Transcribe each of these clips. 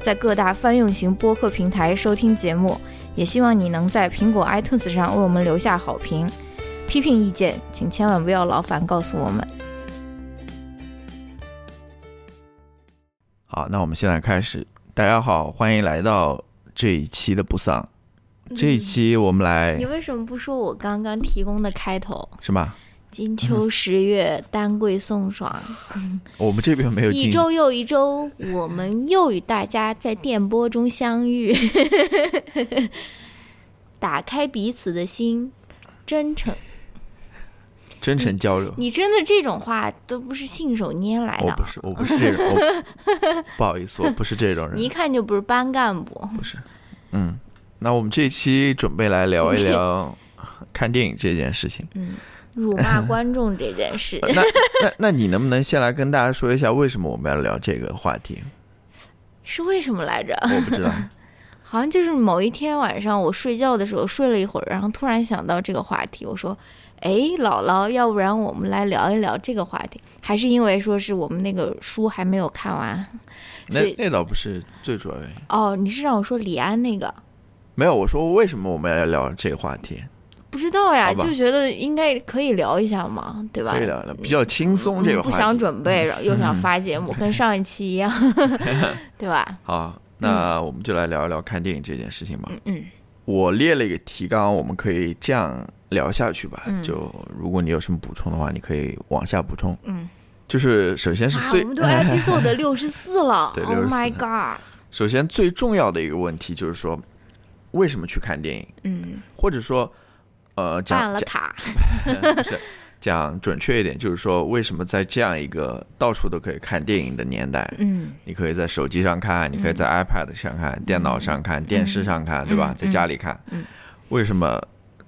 在各大泛用型播客平台收听节目，也希望你能在苹果 iTunes 上为我们留下好评。批评意见，请千万不要劳烦告诉我们。好，那我们现在开始。大家好，欢迎来到这一期的不丧。这一期我们来，你为什么不说我刚刚提供的开头？是吗？金秋十月，丹桂送爽。我们这边没有。一周又一周，我们又与大家在电波中相遇，打开彼此的心，真诚，真诚交流。你真的这种话都不是信手拈来的。我不是，我不是这种。不好意思，我不是这种人。你一看就不是班干部。不是。嗯，那我们这期准备来聊一聊看电影这件事情。嗯。辱骂 观众这件事，那那那你能不能先来跟大家说一下，为什么我们要聊这个话题？是为什么来着？我不知道，好像就是某一天晚上我睡觉的时候睡了一会儿，然后突然想到这个话题，我说：“哎，姥姥，要不然我们来聊一聊这个话题？”还是因为说是我们那个书还没有看完，那那倒不是最主要原因。哦，你是让我说李安那个？没有，我说为什么我们要聊这个话题？不知道呀，就觉得应该可以聊一下嘛，对吧？可以聊聊，比较轻松这个话题。不想准备，又想发节目，跟上一期一样，对吧？好，那我们就来聊一聊看电影这件事情吧。嗯嗯。我列了一个提纲，我们可以这样聊下去吧。就如果你有什么补充的话，你可以往下补充。嗯。就是首先是最，我们都 episode 六十四了。对。Oh my god！首先最重要的一个问题就是说，为什么去看电影？嗯。或者说。呃，办了卡，不是讲准确一点，就是说，为什么在这样一个到处都可以看电影的年代，嗯，你可以在手机上看，你可以在 iPad 上看，电脑上看，电视上看，对吧？在家里看，嗯，为什么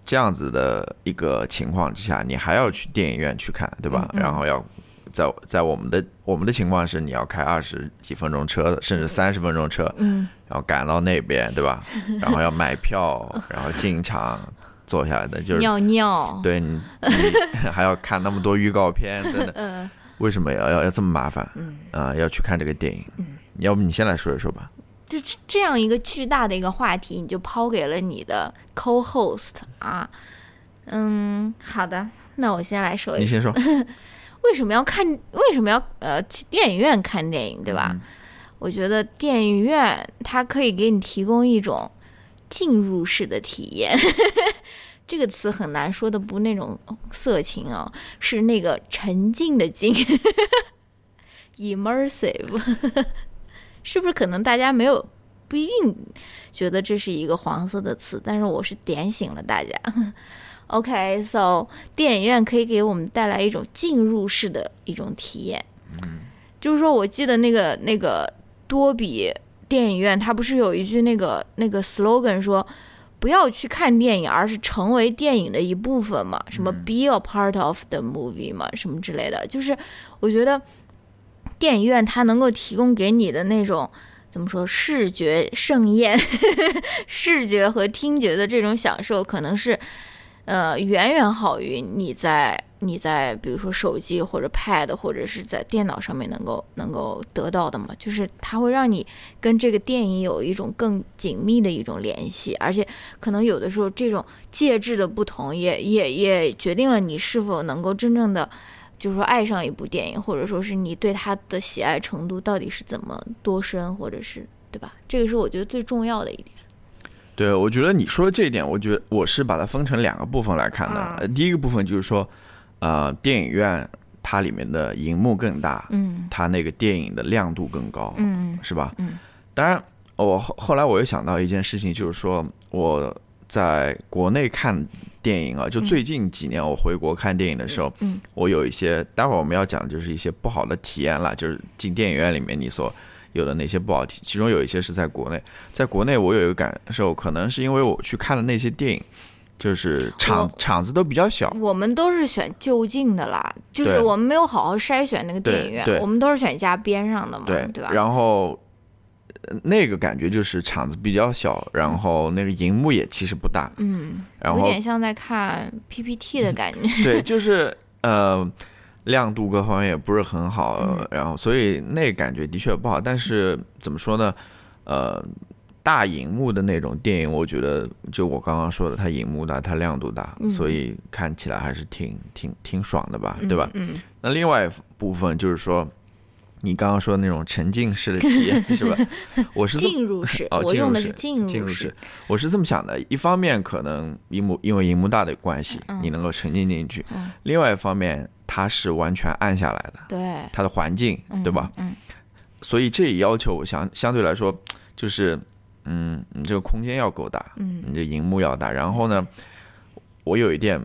这样子的一个情况之下，你还要去电影院去看，对吧？然后要在在我们的我们的情况是，你要开二十几分钟车，甚至三十分钟车，嗯，然后赶到那边，对吧？然后要买票，然后进场。坐下来的就是尿尿，对你 还要看那么多预告片，真的，为什么要要要这么麻烦？嗯啊，要去看这个电影？嗯要不你先来说一说吧。就这样一个巨大的一个话题，你就抛给了你的 co-host 啊。嗯，好的，那我先来说一说。你先说。为什么要看？为什么要呃去电影院看电影？对吧？我觉得电影院它可以给你提供一种。进入式的体验，这个词很难说的，不那种色情啊，是那个沉浸的浸，immersive，是不是？可能大家没有不一定觉得这是一个黄色的词，但是我是点醒了大家。OK，so 电影院可以给我们带来一种进入式的一种体验。嗯，就是说我记得那个那个多比。电影院，它不是有一句那个那个 slogan 说，不要去看电影，而是成为电影的一部分嘛？什么 be a part of the movie 嘛？什么之类的？就是我觉得电影院它能够提供给你的那种怎么说视觉盛宴，视觉和听觉的这种享受，可能是呃远远好于你在。你在比如说手机或者 Pad 或者是在电脑上面能够能够得到的嘛，就是它会让你跟这个电影有一种更紧密的一种联系，而且可能有的时候这种介质的不同，也也也决定了你是否能够真正的就是说爱上一部电影，或者说是你对它的喜爱程度到底是怎么多深，或者是对吧？这个是我觉得最重要的一点。对，我觉得你说的这一点，我觉得我是把它分成两个部分来看的。第一个部分就是说。呃，电影院它里面的荧幕更大，嗯，它那个电影的亮度更高，嗯，是吧？嗯，当然，我后后来我又想到一件事情，就是说我在国内看电影啊，就最近几年我回国看电影的时候，嗯，我有一些，待会儿我们要讲就是一些不好的体验了，就是进电影院里面你所有的哪些不好听，其中有一些是在国内，在国内我有一个感受，可能是因为我去看了那些电影。就是场场子都比较小，我们都是选就近的啦，就是我们没有好好筛选那个电影院我们都是选家边上的嘛，对对吧？然后呃那个感觉就是场子比较小，然后那个荧幕也其实不大，嗯，然后有点像在看 PPT 的感觉。对，就是呃亮度各方面也不是很好，嗯然后所以那个感觉的确不好。但是怎么说呢？呃，大荧幕的那种电影，我觉得就我刚刚说的，它荧幕大，它亮度大，嗯所以看起来还是挺挺挺爽的吧，对吧？嗯，那另外一部分就是说，你刚刚说的那种沉浸式的体验，是吧？我是进入式，哦我用的进入式是进进入式式，，我是这么想的。一方面可能荧幕因为荧幕大的关系，嗯你能够沉浸进去；嗯另外一方面，它是完全暗下来的，对，它的环境，嗯对吧？？嗯，所以这也要求我相相对来说，就是嗯，你这个空间要够大，嗯。你这荧幕要大。然后呢，我有一点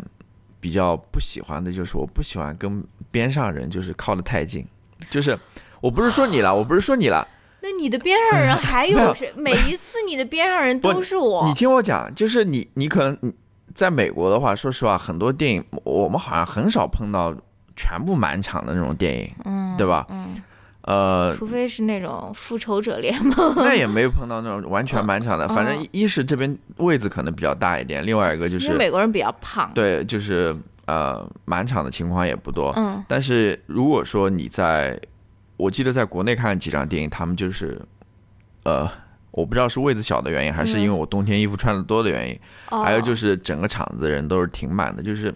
比较不喜欢的就是，我不喜欢跟边上人就是靠得太近，就是我不是说你了，我不是说你了，那你的边上人还有有。谁？每一次你的边上人都是我。你，听我讲，就是你，你可能在美国的话，说实话，很多电影我们好像很少碰到全部满场的那种电影，嗯，对吧？嗯，呃，除非是那种复仇者联盟，那也没有碰到那种完全满场的。嗯反正一一是这边位子可能比较大一点，另外一个就是美国人比较胖。对，就是呃满场的情况也不多。嗯但是如果说你在，我记得在国内看几场电影，他们就是呃。我不知道是位子小的原因，还是因为我冬天衣服穿的多的原因，哦还有就是整个场子人都是挺满的，就是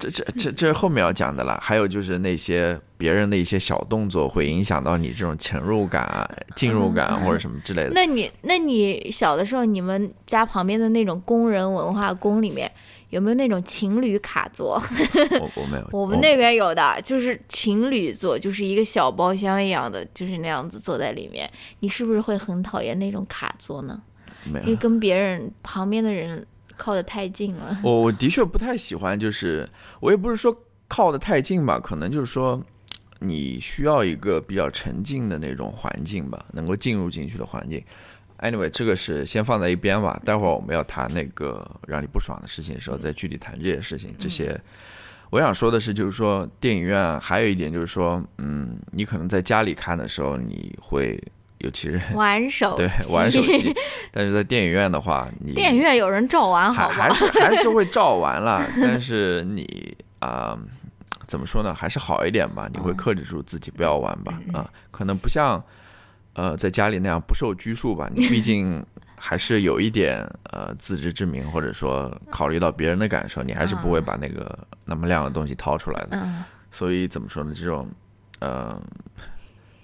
这这这这后面要讲的了。还有就是那些别人的一些小动作会影响到你这种沉入感啊、进入感啊或者什么之类的。那你那你小的时候，你们家旁边的那种工人文化宫里面有没有那种情侣卡座？我我没有，我们那边有的，就是情侣座，就是一个小包厢一样的，就是那样子坐在里面。你是不是会很讨厌那种卡座呢？没有。因为跟别人旁边的人靠得太近了。我我的确不太喜欢，就是我也不是说靠得太近吧，可能就是说你需要一个比较沉静的那种环境吧，能够进入进去的环境。Anyway，这个是先放在一边吧。待会儿我们要谈那个让你不爽的事情的时候，再具体谈这些事情。这些我想说的是，就是说电影院还有一点就是说，嗯，你可能在家里看的时候，你会尤其是 玩手对玩手机，但是在电影院的话，你电影院有人照玩，还好还吧？是还是会照完了，但是你啊、怎么说呢？还是好一点吧，你会克制住自己不要玩吧？啊、可能不像呃在家里那样不受拘束吧。你毕竟还是有一点呃自知之明，或者说考虑到别人的感受，你还是不会把那个那么亮的东西掏出来的。嗯所以怎么说呢？这种呃。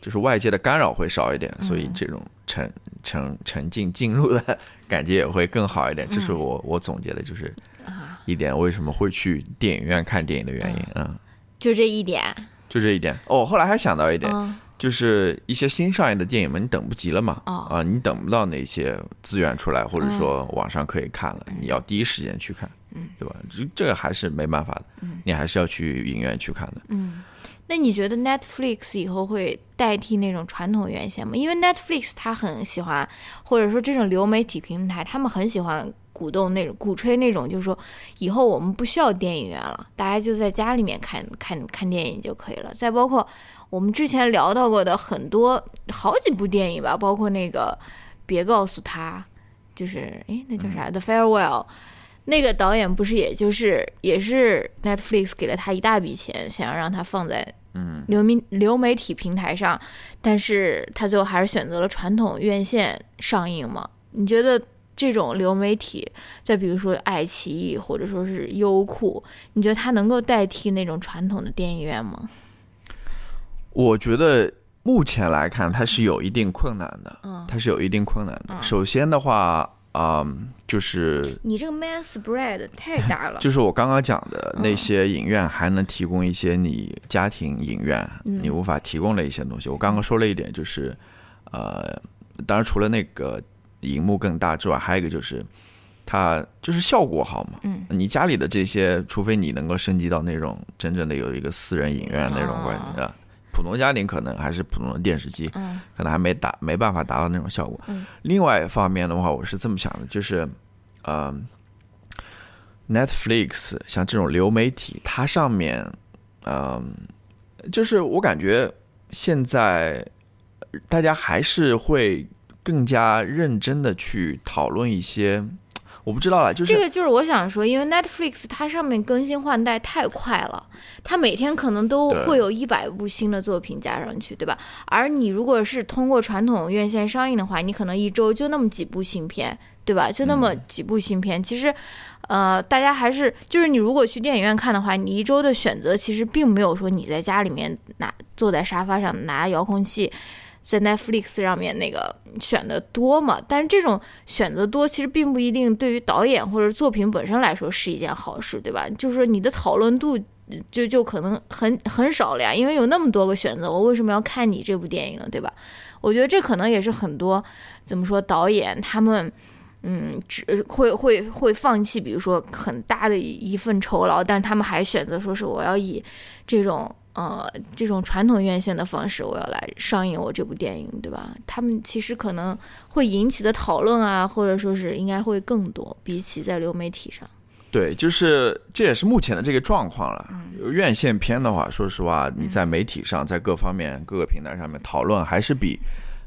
就是外界的干扰会少一点，所以这种沉沉沉浸进入的 感觉也会更好一点。这是我我总结的，就是啊，一点为什么会去电影院看电影的原因。嗯，就这一点。就这一点。哦，后来还想到一点，嗯就是一些新上映的电影嘛，你等不及了嘛。哦啊，你等不到那些资源出来，或者说网上可以看了，你要第一时间去看，嗯对吧？这这个还是没办法的，你还是要去影院去看的。嗯，那你觉得 Netflix 以后会代替那种传统院线吗？因为 Netflix 它很喜欢，或者说这种流媒体平台，他们很喜欢鼓动那种、鼓吹那种，就是说以后我们不需要电影院了，大家就在家里面看看看电影就可以了。再包括我们之前聊到过的很多好几部电影吧，包括那个别告诉他，就是诶，那叫啥、The Farewell。那个导演不是，也就是也是 Netflix 给了他一大笔钱，想要让他放在嗯流媒流媒体平台上，但是他最后还是选择了传统院线上映嘛？你觉得这种流媒体，再比如说爱奇艺或者说是优酷，你觉得它能够代替那种传统的电影院吗？我觉得目前来看，它是有一定困难的，嗯它是有一定困难的。嗯首先的话，啊、就是你这个 man spread 太大了，就是我刚刚讲的嗯那些影院还能提供一些你家庭影院嗯你无法提供的一些东西。我刚刚说了一点，就是呃，当然除了那个荧幕更大之外，还有一个就是它就是效果好嘛。嗯你家里的这些，除非你能够升级到那种真正的有一个私人影院那种关系哦啊，普通家庭可能还是普通的电视机，嗯可能还没达没办法达到那种效果。嗯另外一方面的话，我是这么想的，就是，呃，Netflix 像这种流媒体，它上面，嗯、就是我感觉现在大家还是会更加认真的去讨论一些，我不知道啦，就是这个就是我想说，因为 Netflix 它上面更新换代太快了，它每天可能都会有一百部新的作品加上去，对吧？而你如果是通过传统院线上映的话，你可能一周就那么几部新片，对吧？就那么嗯几部新片，其实。呃，大家还是就是你如果去电影院看的话，你一周的选择其实并没有说你在家里面拿坐在沙发上拿遥控器，在 Netflix 上面那个选的多嘛。但是这种选择多，其实并不一定对于导演或者作品本身来说是一件好事，对吧？就是说你的讨论度就就可能很很少了呀，因为有那么多个选择，我为什么要看你这部电影呢？对吧？我觉得这可能也是很多怎么说导演他们。嗯，只会会会放弃，比如说很大的一一份酬劳，但他们还选择说是我要以这种呃这种传统院线的方式，我要来上映我这部电影，对吧？他们其实可能会引起的讨论啊，或者说是应该会更多，比起在流媒体上。对，就是这也是目前的这个状况了。院线片的话，说实话，你在媒体上，在各方面各个平台上面讨论，还是比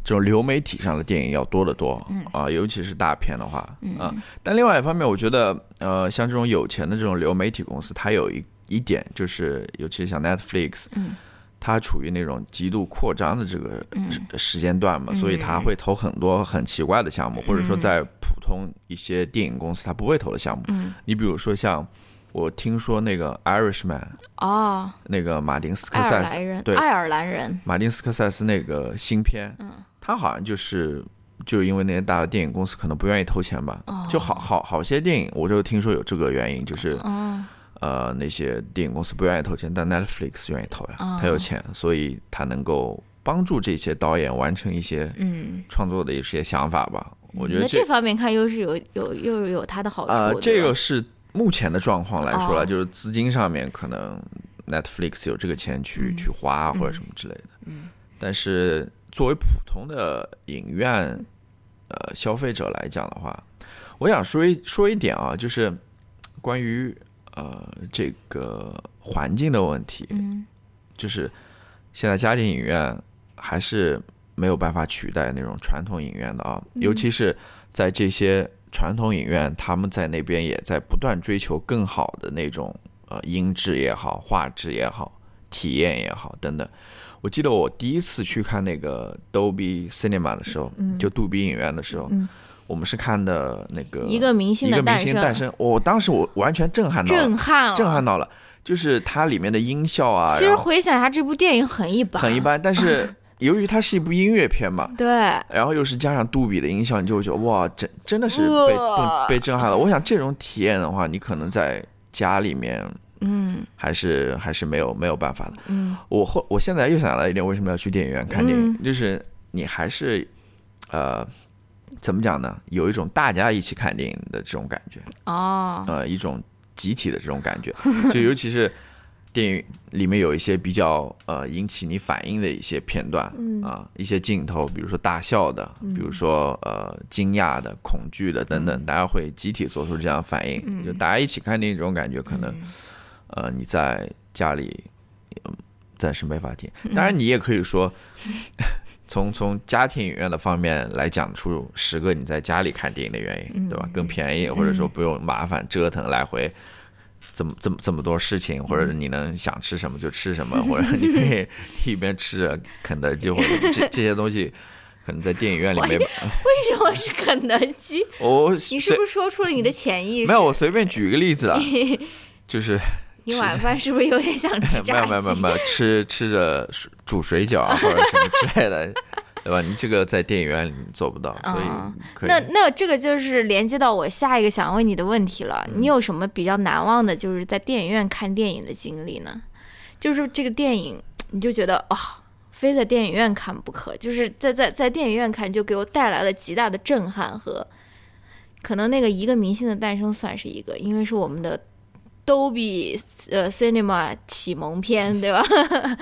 这种流媒体上的电影要多得多啊、尤其是大片的话啊、但另外一方面，我觉得呃，像这种有钱的这种流媒体公司，它有一一点就是，尤其是像 Netflix，嗯。它处于那种极度扩张的这个时时间段嘛，所以它会投很多很奇怪的项目，或者说在普通一些电影公司它不会投的项目。嗯。你比如说像我听说那个 Irishman，哦，那个马丁斯科塞斯，对。爱尔兰人，马丁斯科塞斯那个新片，嗯。他好像就是就因为那些大的电影公司可能不愿意投钱吧，哦。就好好好些电影，我就听说有这个原因，就是哦，呃那些电影公司不愿意投钱，但 Netflix 愿意投呀，哦他有钱，所以他能够帮助这些导演完成一些嗯，创作的一些想法吧。我觉得这方面看又是有有又是有它的好处。呃，这个是目前的状况来说了，哦就是资金上面可能 Netflix 有这个钱去、嗯去花或者什么之类的。嗯，但是作为普通的影院呃消费者来讲的话，我想说一说一点啊，就是关于呃这个环境的问题，嗯。就是现在家庭影院还是没有办法取代那种传统影院的啊，尤其是在这些传统影院，他们在那边也在不断追求更好的那种呃音质也好、画质也好、体验也好等等。我记得我第一次去看那个 Dolby Cinema 的时候，就杜比影院的时候，嗯我们是看的那个一个明星的一个明诞生，星诞生，我当时我完全震撼到了，震撼了，震撼到了，就是它里面的音效啊，其实回想一下，这部电影很一般，很一。般，但是 由于它是一部音乐片嘛，对，然后又是加上杜比的音效，你就会觉得哇，真真的是被哇被被震撼了。我想这种体验的话，你可能在家里面嗯还是还是没有没有办法的。嗯我后我现在又想到一点，为什么要去电影院看电影？嗯就是你还是呃怎么讲呢？有一种大家一起看电影的这种感觉。哦，呃一种集体的这种感觉，就尤其是电影里面有一些比较呃引起你反应的一些片段嗯。啊、一些镜头，比如说大笑的，比如说呃惊讶的、恐惧的等嗯。等，大家会集体做出这样反应，就大家一起看电影这种感觉，可能嗯。呃你在家里。嗯暂时没法听，嗯。当然你也可以说，从从家庭影院的方面来讲出十个你在家里看电影的原因，嗯对吧？更便宜，或者说不用麻烦折腾来回，这么这么这么多事情，或者你能想吃什么就吃什么，或者你可以一边吃着肯德基或者这这些东西，可能在电影院里没。为什么是肯德基？我你是不是说出了你的潜意识？没有？我随便举一个例子啊，就是你晚饭是不是有点想吃 没炸鸡？有没有没有没有吃吃着水煮水饺啊或者什么之类的，对吧？你这个在电影院里做不到，所以。那那这个就是连接到我下一个想问你的问题了。嗯你有什么比较难忘的，就是在电影院看电影的经历呢？就是这个电影，你就觉得啊、非在电影院看不可，就是在在在电影院看就给我带来了极大的震撼和，可能那个一个明星的诞生算是一个，因为是我们的 Dolby 呃 Cinema 启蒙片，对吧？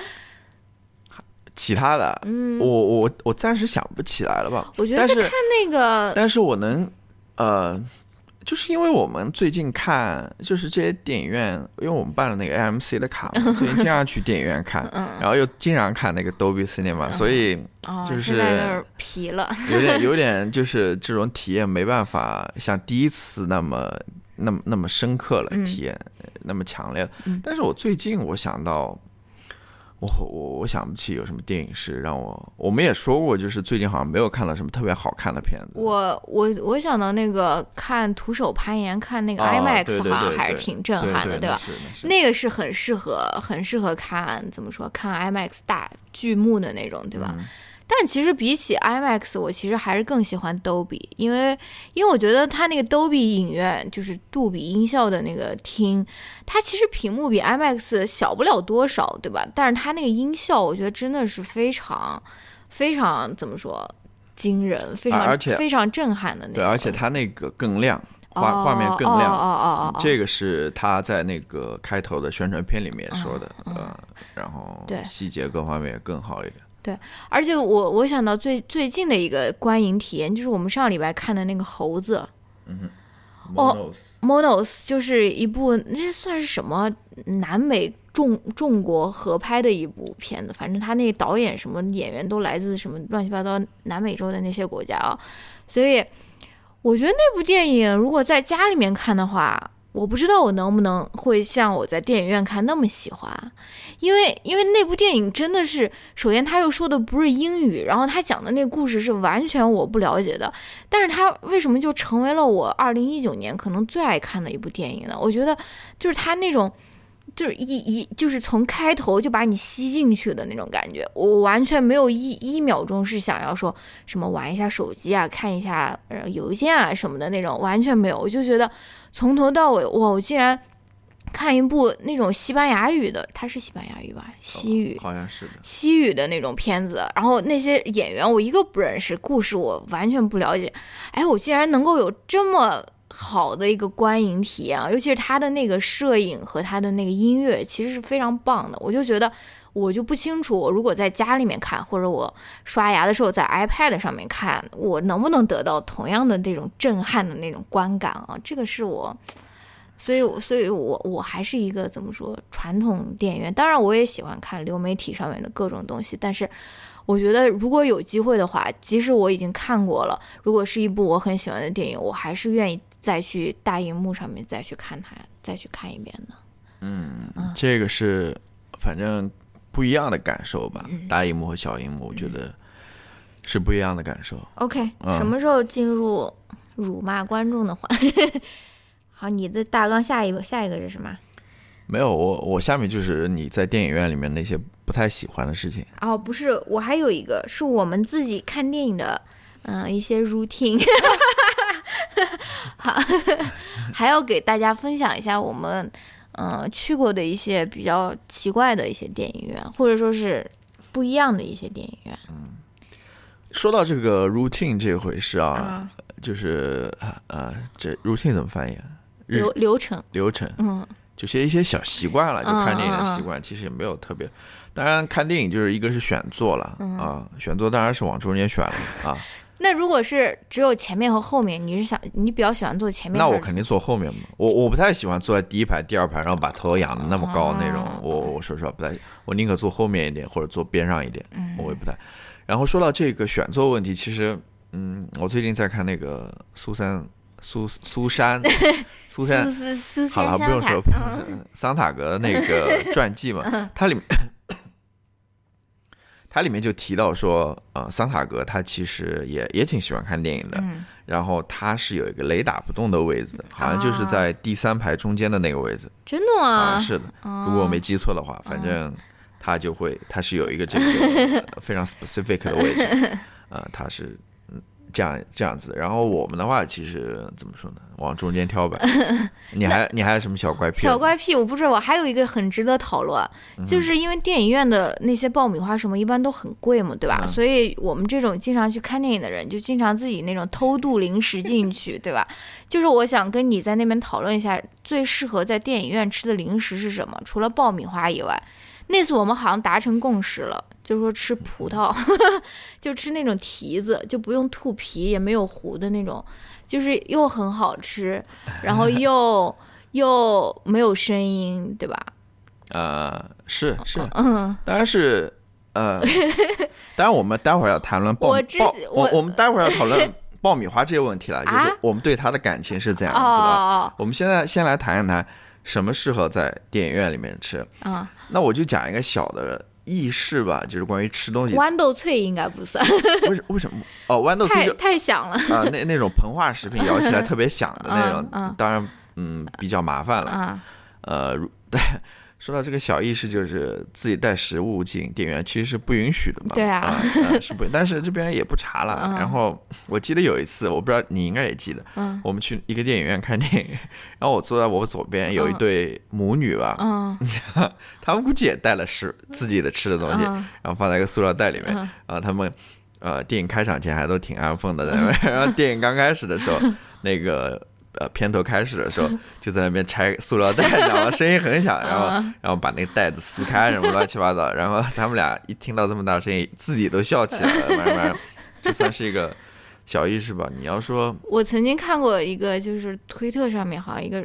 其他的，嗯，我我我暂时想不起来了吧。我觉得是在看那个，但是我能，呃，就是因为我们最近看，就是这些电影院，因为我们办了那个 AMC 的卡嘛，最近经常去电影院看，嗯，然后又经常看那个 Dolby Cinema，所以哦，就是皮了，有点有点就是这种体验没办法像第一次那么那么那么深刻了，嗯体验那么强烈。但是我最近我想到。我我我想不起有什么电影是让我，我们也说过，就是最近好像没有看到什么特别好看的片子。我我我想到那个看徒手攀岩，看那个啊 IMAX 好像还是挺震撼的，对吧那个是很适合很适合看怎么说看 IMAX 大剧目的那种，对吧？嗯但其实比起 IMAX，我其实还是更喜欢 Dolby，因为因为我觉得它那个 Dolby 影院就是杜比音效的那个厅，它其实屏幕比 IMAX 小不了多少，对吧？但是它那个音效，我觉得真的是非常非常怎么说惊人，非常、啊而且非常震撼的那种。对，而且它那个更亮，哦画画面更亮。哦哦哦这个是他在那个开头的宣传片里面说的，嗯然后对细节各方面也更好一点。而且我我想到最最近的一个观影体验，就是我们上礼拜看的那个猴子。哦 Monos 就是一部，那算是什么南美中中国合拍的一部片子，反正他那导演什么演员都来自什么乱七八糟南美洲的那些国家啊，所以我觉得那部电影如果在家里面看的话，我不知道我能不能会像我在电影院看那么喜欢，因为因为那部电影真的是，首先他又说的不是英语，然后他讲的那故事是完全我不了解的，但是他为什么就成为了我二零一九年可能最爱看的一部电影呢？我觉得就是他那种。就是一一就是从开头就把你吸进去的那种感觉，我完全没有一一秒钟是想要说什么玩一下手机啊、看一下呃邮件啊什么的那种，完全没有。我就觉得从头到尾，哇，我竟然看一部那种西班牙语的，它是西班牙语吧？西语，好像是的。西语的那种片子，然后那些演员我一个不认识，故事我完全不了解，哎，我竟然能够有这么好的一个观影体验啊！尤其是他的那个摄影和他的那个音乐，其实是非常棒的。我就觉得，我就不清楚，我如果在家里面看，或者我刷牙的时候在 iPad 上面看，我能不能得到同样的那种震撼的那种观感啊？这个是我。所以，所以我我还是一个怎么说传统电影院。当然，我也喜欢看流媒体上面的各种东西。但是，我觉得如果有机会的话，即使我已经看过了，如果是一部我很喜欢的电影，我还是愿意再去大荧幕上面再去看它，再去看一遍的。嗯，这个是反正不一样的感受吧。嗯大荧幕和小荧幕，我觉得是不一样的感受。OK，、嗯什么时候进入辱骂观众的话？好，你的大纲下一个下一个是什么？没有，我我下面就是你在电影院里面那些不太喜欢的事情。哦，不是，我还有一个是我们自己看电影的，嗯、一些 routine，好，还要给大家分享一下我们，嗯、去过的一些比较奇怪的一些电影院，或者说是不一样的一些电影院嗯说到这个 routine 这回事啊，啊，就是呃，这 routine 怎么翻译啊？流流程，流程，嗯就是一些小习惯了，就嗯看电影的习惯，其实也没有特别。当然，看电影就是一个是选座了、嗯啊，选座当然是往中间选了啊。那如果是只有前面和后面，你是想你比较喜欢坐前面？那我肯定坐后面嘛，我我不太喜欢坐在第一排、第二排，然后把头仰的那么高那种。哦我我说实话不太，我宁可坐后面一点或者坐边上一点，嗯我也不太。然后说到这个选座问题，其实嗯，我最近在看那个苏珊苏 苏珊苏珊好了，不用说桑塔格那个传记嘛，它里面它里面就提到说，呃，桑塔格他其实也也挺喜欢看电影的，嗯然后他是有一个雷打不动的位置的，好像就是在第三排中间的那个位置，真的好吗像？是的，如果我没记错的话，反正他就会他是有一个这个呃 非常 specific 的位置，啊，他是。嗯这样这样子的，然后我们的话，其实怎么说呢？往中间挑呗。你还你还有什么小怪癖？小怪癖，我不知道。我还有一个很值得讨论，嗯就是因为电影院的那些爆米花什么一般都很贵嘛，对吧？嗯所以我们这种经常去看电影的人，就经常自己那种偷渡零食进去，对吧？就是我想跟你在那边讨论一下，最适合在电影院吃的零食是什么？除了爆米花以外，那次我们好像达成共识了，就说吃葡萄，就吃那种提子，就不用吐皮，也没有核的那种，就是又很好吃，然后又 又没有声音，对吧？呃，是是，嗯，当然是呃，当然我们待会儿要谈论爆米爆，我我我们待会儿要讨论爆米花这些问题了，就是啊我们对它的感情是怎样哦子的。哦我们现在先来谈一谈什么适合在电影院里面吃。啊，嗯，那我就讲一个小的轶事吧，就是关于吃东西。豌豆脆应该不算，为什为什么？哦，豌豆脆太就太响了，啊、那那种膨化食品咬起来特别响的那种，嗯嗯当然嗯比较麻烦了。啊，呃，如 说到这个小意识，就是自己带食物进电影院其实是不允许的嘛。对啊呃是不，但是这边也不查了。嗯然后我记得有一次，我不知道你应该也记得，嗯我们去一个电影院看电影，然后我坐在我左边有一对母女吧，嗯 他们估计也带了食自己的吃的东西，嗯然后放在一个塑料袋里面，嗯然后他们呃电影开场前还都挺安分的 然后电影刚开始的时候，那个呃片头开始的时候 就在那边拆塑料袋，你知道吗？声音很响，然后嗯然后把那个袋子撕开，什么乱七八糟，然后他们俩一听到这么大声音，自己都笑起来了，慢慢这算是一个小意识吧。你要说 我曾经看过一个，就是推特上面好像一个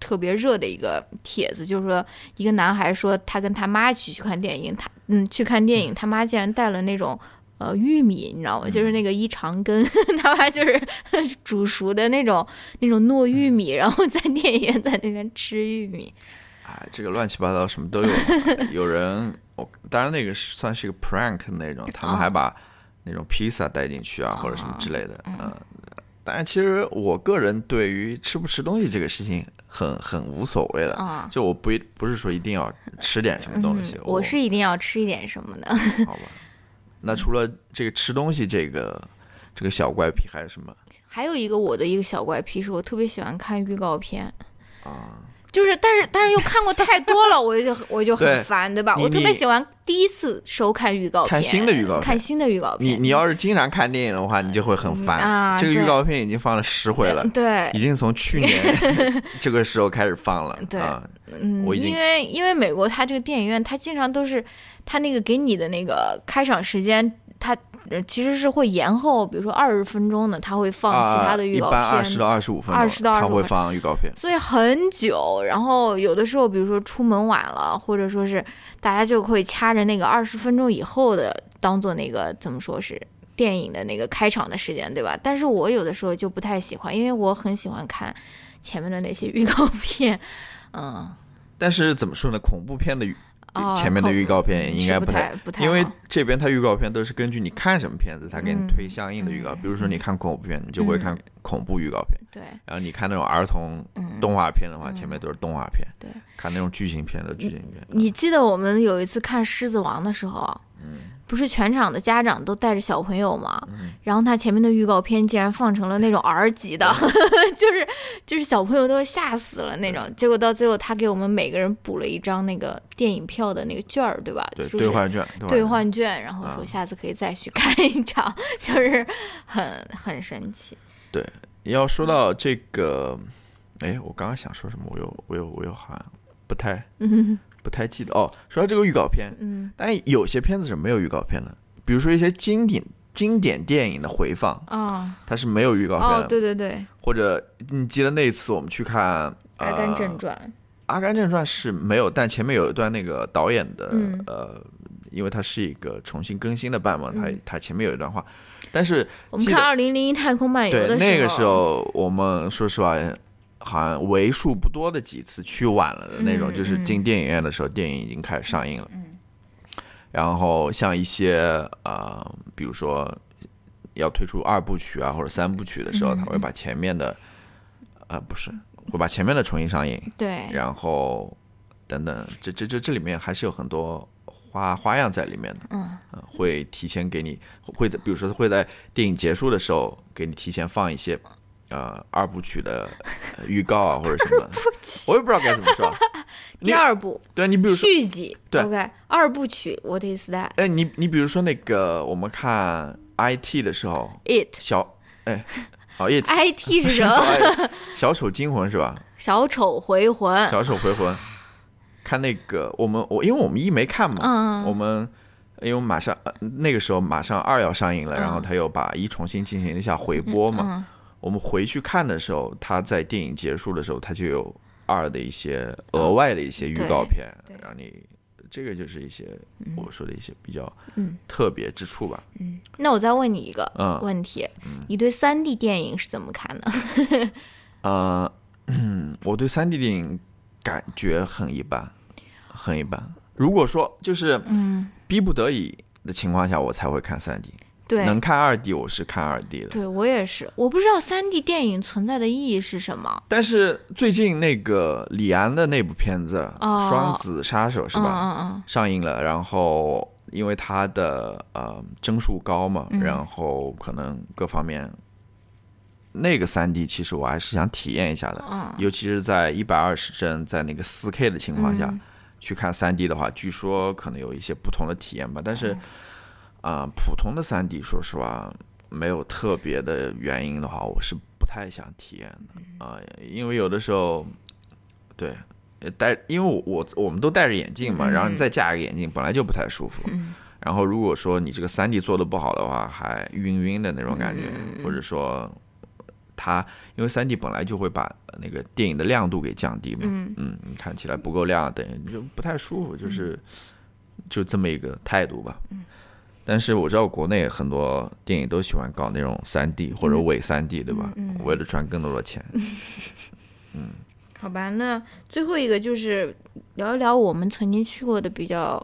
特别热的一个帖子，就是说一个男孩说他跟他妈一起去看电影，他嗯去看电影，他妈竟然带了那种。呃，玉米你知道吗？就是那个一长根，他妈就是 煮熟的那种那种糯玉米，然后在电影院在那边吃玉米。哎，这个乱七八糟什么都有。有人，我当然那个是算是一个 prank 那种，他们还把那种披萨带进去啊，或者什么之类的。嗯，当然，其实我个人对于吃不吃东西这个事情很很无所谓的。啊就我不一不是说一定要吃点什么东西，嗯我是一定要吃一点什么的。好吧。那除了这个吃东西这个这个小怪癖，还有什么还有一个我的一个小怪癖是我特别喜欢看预告片，啊？就是但是但是又看过太多了，我就我就很烦，对吧？我特别喜欢第一次收看预告片，看新的预告片看新的预告片。你你要是经常看电影的话，你就会很烦。啊这个预告片已经放了十回了，对已经从去年 这个时候开始放了。对啊，嗯，我因为因为美国它这个电影院，它经常都是它那个给你的那个开场时间，他呃其实是会延后，比如说二十分钟的，他会放其他的预告片、一般二片。十到二十五分钟，20到25他会分放预告片。所以很久，然后有的时候，比如说出门晚了，或者说是大家就会掐着那个二十分钟以后的当做那个怎么说是电影的那个开场的时间，对吧？但是我有的时候就不太喜欢，因为我很喜欢看前面的那些预告片，嗯，但是怎么说呢？恐怖片的前面的预告片应该不太，不太因为这边它预告片都是根据你看什么片子，它给你嗯推相应的预告。比如说你看恐怖片，你就会看恐怖预告片；对，然后你看那种儿童嗯，动画片的话，前面都是动画片；对，看那种剧情片的剧情片。你记得我们有一次看《狮子王》的时候，嗯不是全场的家长都带着小朋友吗？然后他前面的预告片竟然放成了那种 R 级的，就是就是小朋友都吓死了那种。结果到最后，他给我们每个人补了一张那个电影票的那个券儿，对吧？对，就是兑换券，兑换换券，然后说啊下次可以再去看一场，就是很很神奇。对。要说到这个，哎，我刚刚想说什么？我又我又我又好像不太嗯 不太记得。哦。说到这个预告片，嗯。但有些片子是没有预告片的，比如说一些经典经典电影的回放，啊它是没有预告片的。哦，对对对，或者你记得那一次我们去看《《阿甘正呃传阿甘正传》是没有，但前面有一段那个导演的、嗯。呃，因为它是一个重新更新的版本，它它前面有一段话，但是》，我们看《二零零一太空漫游》对的那个时候我们说实话。好像为数不多的几次去晚了的那种，嗯就是进电影院的时候，电影已经开始上映了。然后像一些呃，比如说要推出二部曲啊或者三部曲的时候，他会把前面的呃不是会把前面的重新上映，对，然后等等，这这这这里面还是有很多花花样在里面的。嗯呃会提前给你会在比如说会在电影结束的时候给你提前放一些呃二部曲的呃预告啊或者什么，我也不知道该怎么说。你第二部对你比如说，续集对，OK，二部曲，What is that？哎，你你比如说那个我们看 IT 的时候，It 小哎，好也 IT 是什么？哎小丑惊魂是吧？小丑回魂。小丑回魂，看那个我们我因为我们一没看嘛，嗯我们因为马上呃那个时候马上二要上映了，嗯然后他又把一重新进行了一下回播嘛。嗯我们回去看的时候，他在电影结束的时候，他就有二的一些额外的一些预告片让你这个就是一些我说的一些比较嗯特别之处吧。嗯那我再问你一个嗯问题，你对三 D 电影是怎么看的？呃，我对三 D 电影感觉很一般，很一般。如果说就是嗯，逼不得已的情况下，我才会看三 D。对，能看二 D，我是看二 D 的。对我也是，我不知道三 D 电影存在的意义是什么，但是最近那个李安的那部片子《哦双子杀手》是吧？嗯嗯上映了，然后因为它的呃帧数高嘛，嗯。然后可能各方面，那个三 D 其实我还是想体验一下的，嗯。尤其是在一百二十帧在那个四 K 的情况下、嗯。去看三 D 的话，据说可能有一些不同的体验吧。但是啊、普通的三 D 说实话没有特别的原因的话，我是不太想体验的啊、因为有的时候对。呃戴，因为我我我们都戴着眼镜嘛，嗯然后你再架一个眼镜，本来就不太舒服。嗯然后如果说你这个三 D 做的不好的话，还晕晕的那种感觉，嗯或者说它因为三 D 本来就会把那个电影的亮度给降低嘛，嗯嗯，你看起来不够亮，等于就不太舒服，就是就这么一个态度吧。嗯但是我知道国内很多电影都喜欢搞那种三 D 或者伪三 D，对吧？嗯为了赚更多的钱。嗯好吧，那最后一个就是聊一聊我们曾经去过的比较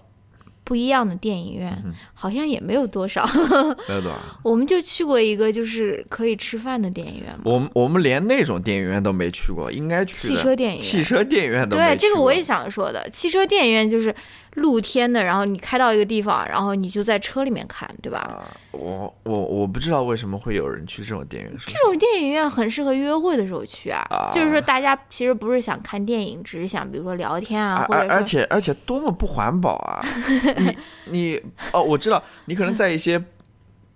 不一样的电影院，嗯好像也没有多少，没有多少，我们就去过一个就是可以吃饭的电影院嘛，我们我们连那种电影院都没去过，应该去汽车电影院。汽车电影院都没对，这个我也想说的。汽车电影院就是露天的，然后你开到一个地方，然后你就在车里面看，对吧？啊，我我我不知道为什么会有人去这种电影院。这种电影院很适合约会的时候去啊，啊就是说大家其实不是想看电影，只是想比如说聊天啊，或者而且而且多么不环保啊！你你哦，我知道，你可能在一些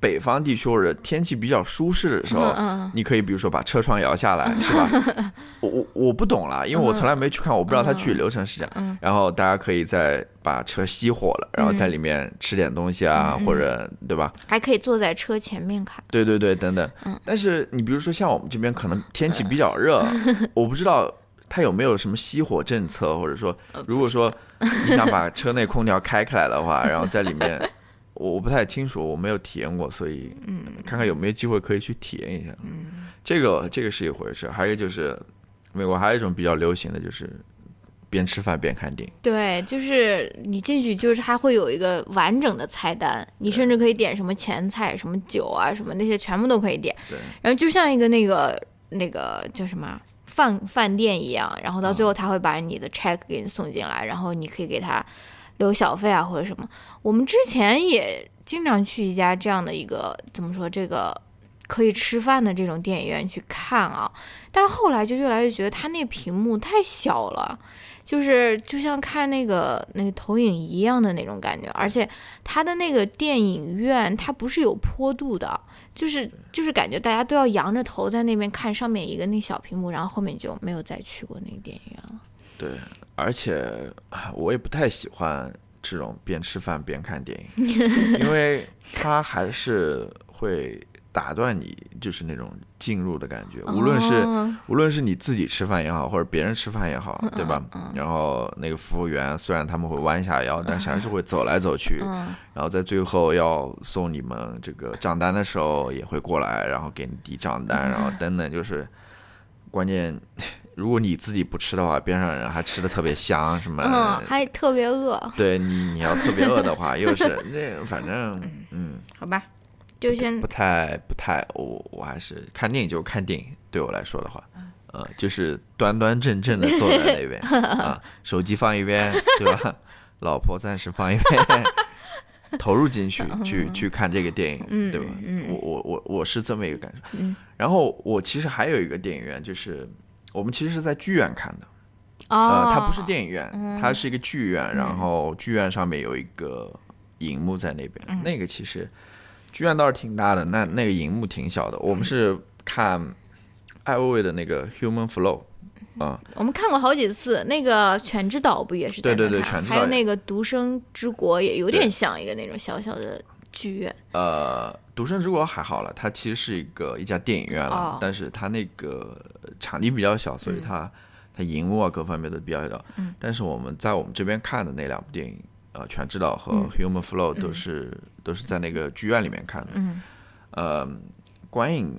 北方地区或者天气比较舒适的时候，你可以比如说把车窗摇下来，是吧？我我我不懂啦，因为我从来没去看，我不知道它具体流程是这样。嗯然后大家可以再把车熄火了，然后在里面吃点东西啊，或者对吧？还可以坐在车前面看。对对对，等等。嗯但是你比如说像我们这边可能天气比较热，我不知道它有没有什么熄火政策，或者说呃如果说 你想把车内空调开开来的话，然后在里面，我我不太清楚，我没有体验过，所以嗯看看有没有机会可以去体验一下。嗯这个这个是一回事，还有就是美国还有一种比较流行的就是边吃饭边看电影。对，就是你进去，就是它会有一个完整的菜单，你甚至可以点什么前菜、什么酒啊、什么那些全部都可以点。对，然后就像一个那个那个叫什么饭饭店一样，然后到最后他会把你的 check 给你送进来，然后你可以给他留小费啊或者什么。我们之前也经常去一家这样的一个怎么说这个可以吃饭的这种电影院去看啊，但是后来就越来越觉得它那屏幕太小了。就是就像看那个那个投影一样的那种感觉，而且它的那个电影院它不是有坡度的，就是就是感觉大家都要仰着头在那边看上面一个那小屏幕，然后后面就没有再去过那个电影院了。对，而且啊我也不太喜欢这种边吃饭边看电影，因为它还是会打断你，就是那种进入的感觉。无论是、哦无论是你自己吃饭也好，或者别人吃饭也好，对吧？嗯然后那个服务员虽然他们会弯下腰，但是还是会走来走去。嗯然后在最后要送你们这个账单的时候，也会过来，然后给你递账单，然后等等，就是关键。如果你自己不吃的话，边上人还吃的特别香，什么？嗯，还特别饿，对你，你要特别饿的话，又是那反正嗯，好吧，就先不太不太，我我还是看电影就看电影，对我来说的话，呃，就是端端正正的坐在那边 啊，手机放一边，对吧？老婆暂时放一边，投入进去去去看这个电影，嗯对吧？嗯我我我我是这么一个感受。嗯然后我其实还有一个电影院，就是我们其实是在剧院看的。哦，呃，它不是电影院，嗯它是一个剧院，然后剧院上面有一个荧幕在那边，嗯那个其实剧院倒是挺大的，那那个荧幕挺小的。我们是看艾薇薇的那个《Human Flow》，嗯，我们看过好几次，那个《犬之岛》不也是在对对对犬之岛还有那个《独生之国》也有点像一个那种小小的剧院。呃，独生之国还好了，它其实是一个一家电影院了，但是它那个场地比较小，所以它、它荧幕啊各方面都比较小。嗯但是我们在我们这边看的那两部电影，呃，《全知道》和嗯《Human Flow》都是、都是在那个剧院里面看的。嗯呃，观影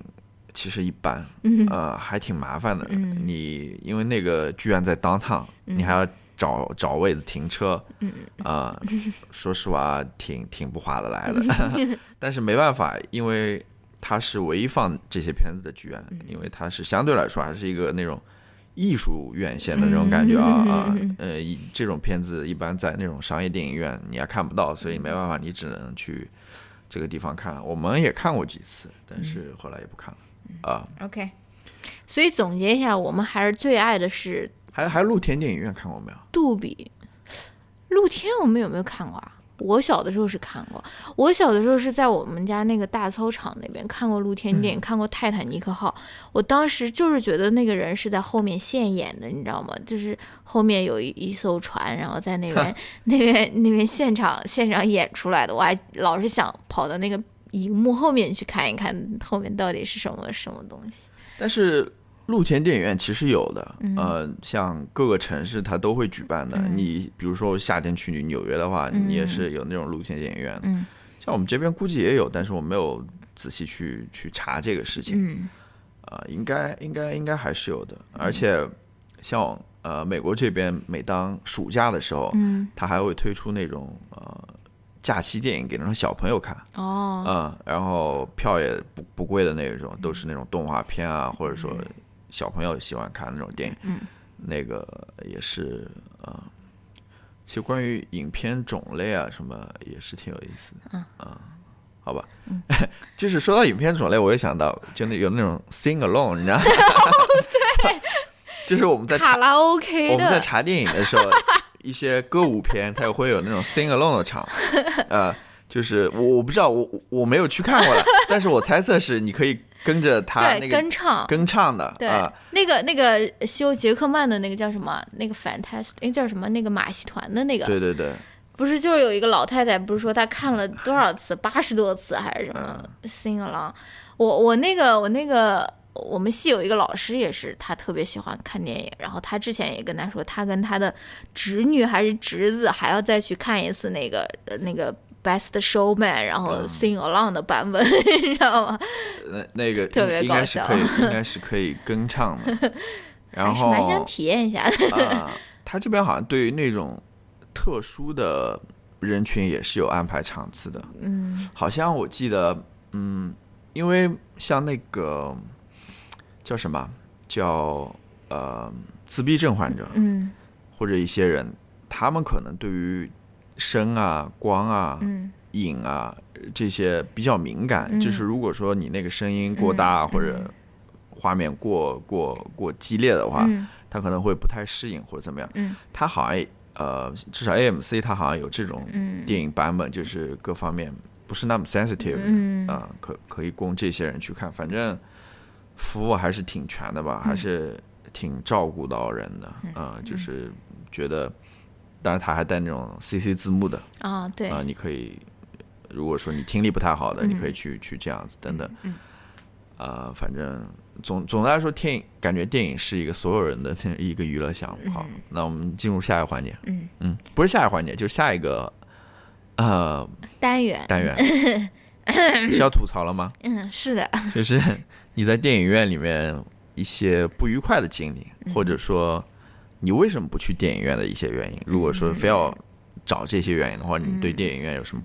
其实一般，嗯呃，还挺麻烦的。嗯你因为那个剧院在 downtown，、你还要找找位子停车，嗯啊、说实话挺挺不划得来的。但是没办法，因为它是唯一放这些片子的剧院，嗯因为它是相对来说还是一个那种。艺术院线的那种感觉啊嗯啊，呃，这种片子一般在那种商业电影院你还看不到，所以没办法，你只能去这个地方看。我们也看过几次，但是后来也不看了啊。，OK。所以总结一下，我们还是最爱的是还还露天电影院看过没有？杜比。露天我们有没有看过啊？我小的时候是看过，我小的时候是在我们家那个大操场那边看过露天电影，看过《泰坦尼克号》。我当时就是觉得那个人是在后面现演的，你知道吗？就是后面有一一艘船，然后在那边 那边那边现场现场演出来的。我还老是想跑到那个荧幕后面去看一看，后面到底是什么什么东西。但是露天电影院其实有的，呃，像各个城市它都会举办的。你比如说夏天去纽约的话，你也是有那种露天电影院。嗯像我们这边估计也有，但是我没有仔细去去查这个事情。嗯啊、应该应该应该还是有的。而且像呃美国这边，每当暑假的时候，嗯它还会推出那种呃假期电影给那种小朋友看。哦嗯，然后票也不不贵的那种，都是那种动画片啊，或者说小朋友喜欢看那种电影。嗯，那个也是呃，其实关于影片种类啊什么也是挺有意思的。嗯。好吧，就是说到影片种类，我也想到，就那有那种 sing along，你知道吗？对，就是我们在查卡拉 OK，我们在查电影的时候，一些歌舞片它也会有那种 sing along 的场，呃，就是我我不知道，我我我没有去看过了，但是我猜测是你可以跟着他那对个跟唱。跟唱的，对，啊，那个那个修杰克曼的那个叫什么？那个 Fantastic，哎叫什么？那个马戏团的那个，对对对，不是就是有一个老太太，不是说她看了多少次，八十多次还是什么、sing 嗯 along？我我那个我那个我们系有一个老师也是，他特别喜欢看电影，然后他之前也跟他说，他跟他的侄女还是侄子还要再去看一次那个呃那个 Best Showman，然后嗯 sing along 的版本，你知道吗？那那个特别应搞笑该是可以，应该是可以跟唱的，然后蛮想后体验一下的。啊，他这边好像对于那种特殊的人群也是有安排场次的，嗯好像我记得，嗯，因为像那个叫什么叫呃自闭症患者嗯或者一些人，他们可能对于声啊、光啊、嗯。影啊这些比较敏感，嗯。就是如果说你那个声音过大、嗯。或者画面过过过激烈的话，嗯。他可能会不太适应或者怎么样。嗯。他好像呃，至少 AMC 它好像有这种嗯。电影版本，就是各方面不是那么 sensitive 啊、可可以供这些人去看，反正服务还是挺全的吧，还是挺照顾到人的，啊、就是觉得，当然它还带那种 CC 字幕的。啊对。啊、你可以，如果说你听力不太好的，嗯。你可以去去这样子等等，嗯啊、反正总总的来说，电影感觉电影是一个所有人的 一个娱乐项目。好，那我们进入下一个环节，嗯。嗯，不是下一个环节，就是下一个呃单元。单元。是要吐槽了吗？嗯是的。就是你在电影院里面一些不愉快的经历，嗯。或者说你为什么不去电影院的一些原因。如果说非要找这些原因的话，你对电影院有什么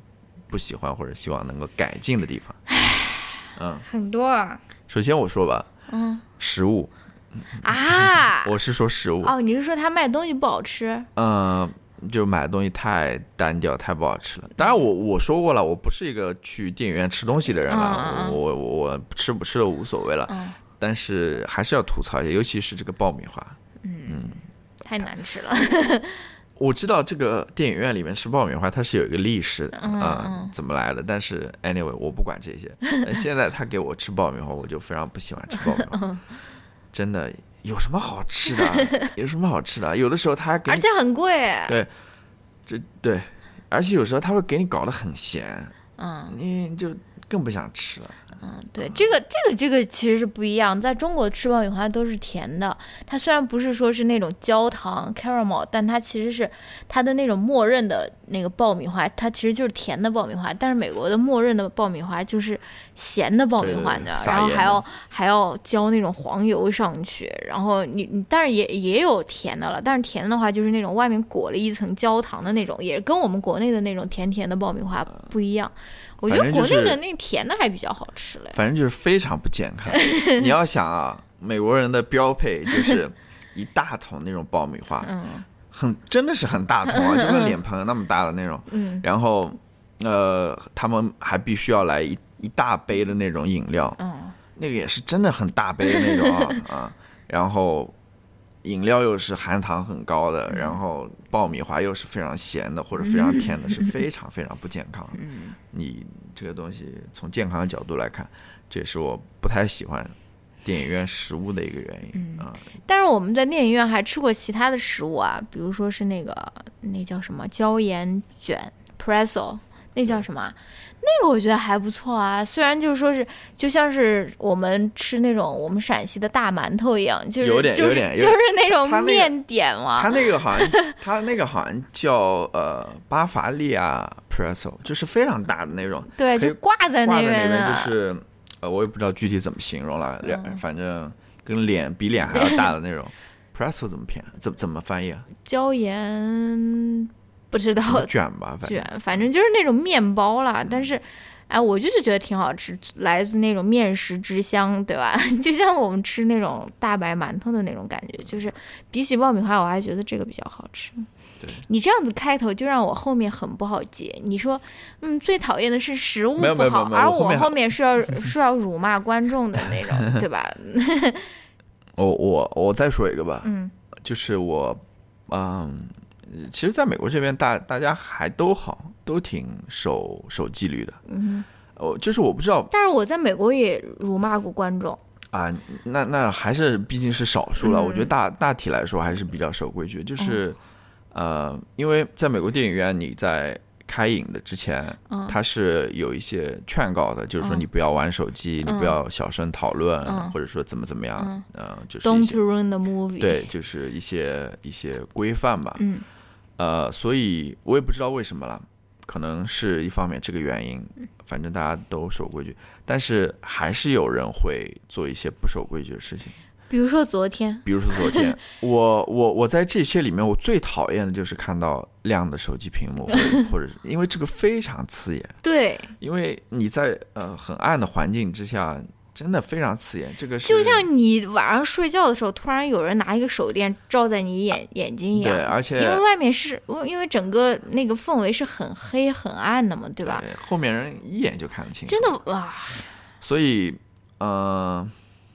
不喜欢或者希望能够改进的地方？嗯，很多。啊首先我说吧，嗯。食物，啊！我是说食物，哦你是说他卖东西不好吃？嗯，就买的东西太单调，太不好吃了。当然我，我说过了，我不是一个去电影院吃东西的人了，嗯嗯嗯。我我我吃不吃都无所谓了。嗯。但是还是要吐槽一下，尤其是这个爆米花。太难吃了 我知道这个电影院里面吃爆米花，它是有一个历史啊、嗯怎么来的？但是 anyway，我不管这些。呃 现在他给我吃爆米花，我就非常不喜欢吃爆米花，真的有什么好吃的？有什么好吃的？有的时候他还给你而且很贵。对这对，而且有时候他会给你搞得很咸，嗯你就更不想吃了。嗯，对，这个这个这个其实是不一样。在中国吃爆米花都是甜的，它虽然不是说是那种焦糖 caramel，但它其实是它的那种默认的那个爆米花，它其实就是甜的爆米花。但是美国的默认的爆米花就是咸的爆米花，你知道，然后还要还要浇那种黄油上去，然后你你但是也也有甜的了，但是甜的话就是那种外面裹了一层焦糖的那种，也跟我们国内的那种甜甜的爆米花不一样。我觉得国内的那甜的还比较好吃嘞。反正就是非常不健康。你要想啊，美国人的标配就是 一大桶那种爆米花，嗯很真的是很大桶啊，就跟脸盆那么大的那种。嗯然后呃，他们还必须要来一一大杯的那种饮料，嗯那个也是真的很大杯的那种啊啊。然后饮料又是含糖很高的，嗯然后爆米花又是非常咸的或者非常甜的，是非常非常不健康你这个东西从健康的角度来看，这也是我不太喜欢电影院食物的一个原因啊。但是我们在电影院还吃过其他的食物啊，比如说是那个那叫什么椒盐卷 pretzel，那叫什么啊？那个我觉得还不错啊，虽然就是说是就像是我们吃那种我们陕西的大馒头一样，就是有点就是有点就是那种面点嘛。它那个好像，它那个好像叫呃巴伐利亚 pretzel，就是非常大的那种，对，就挂在那边就是呃，我也不知道具体怎么形容了，反正跟脸比脸还要大的那种 pretzel 怎么拼怎怎么翻译啊？椒盐不知道卷吧，反正卷，反正就是那种面包啦。但是，哎，我就是觉得挺好吃，来自那种面食之乡，对吧？就像我们吃那种大白馒头的那种感觉，就是比起爆米花，我还觉得这个比较好吃。对你这样子开头就让我后面很不好接。你说，嗯，最讨厌的是食物不好，而我后面后面是要 是要辱骂观众的那种，对吧？我我我再说一个吧，嗯就是我，嗯，其实在美国这边大大家还都好，都挺守守纪律的。嗯，哦，就是我不知道但是我在美国也辱骂过观众。啊，那那还是毕竟是少数了。嗯我觉得大大体来说还是比较守规矩，就是，呃，因为在美国电影院你在开影的之前，嗯它是有一些劝告的，就是说嗯你不要玩手机，你不要小声讨论，嗯或者说怎么怎么样，嗯呃，就是，Don't ruin the movie。，对，就是一些一些规范吧。嗯呃，所以我也不知道为什么了，可能是一方面这个原因，反正大家都守规矩，但是还是有人会做一些不守规矩的事情。比如说昨天，比如说昨天，我我我在这些里面，我最讨厌的就是看到亮的手机屏幕，或者是因为这个非常刺眼，对，因为你在呃很暗的环境之下，真的非常刺眼。这个是就像你晚上睡觉的时候，突然有人拿一个手电照在你眼眼睛一样。对，而且因为外面是，因为整个那个氛围是很黑很暗的嘛，对吧？对后面人一眼就看得清楚。真的哇！所以，呃，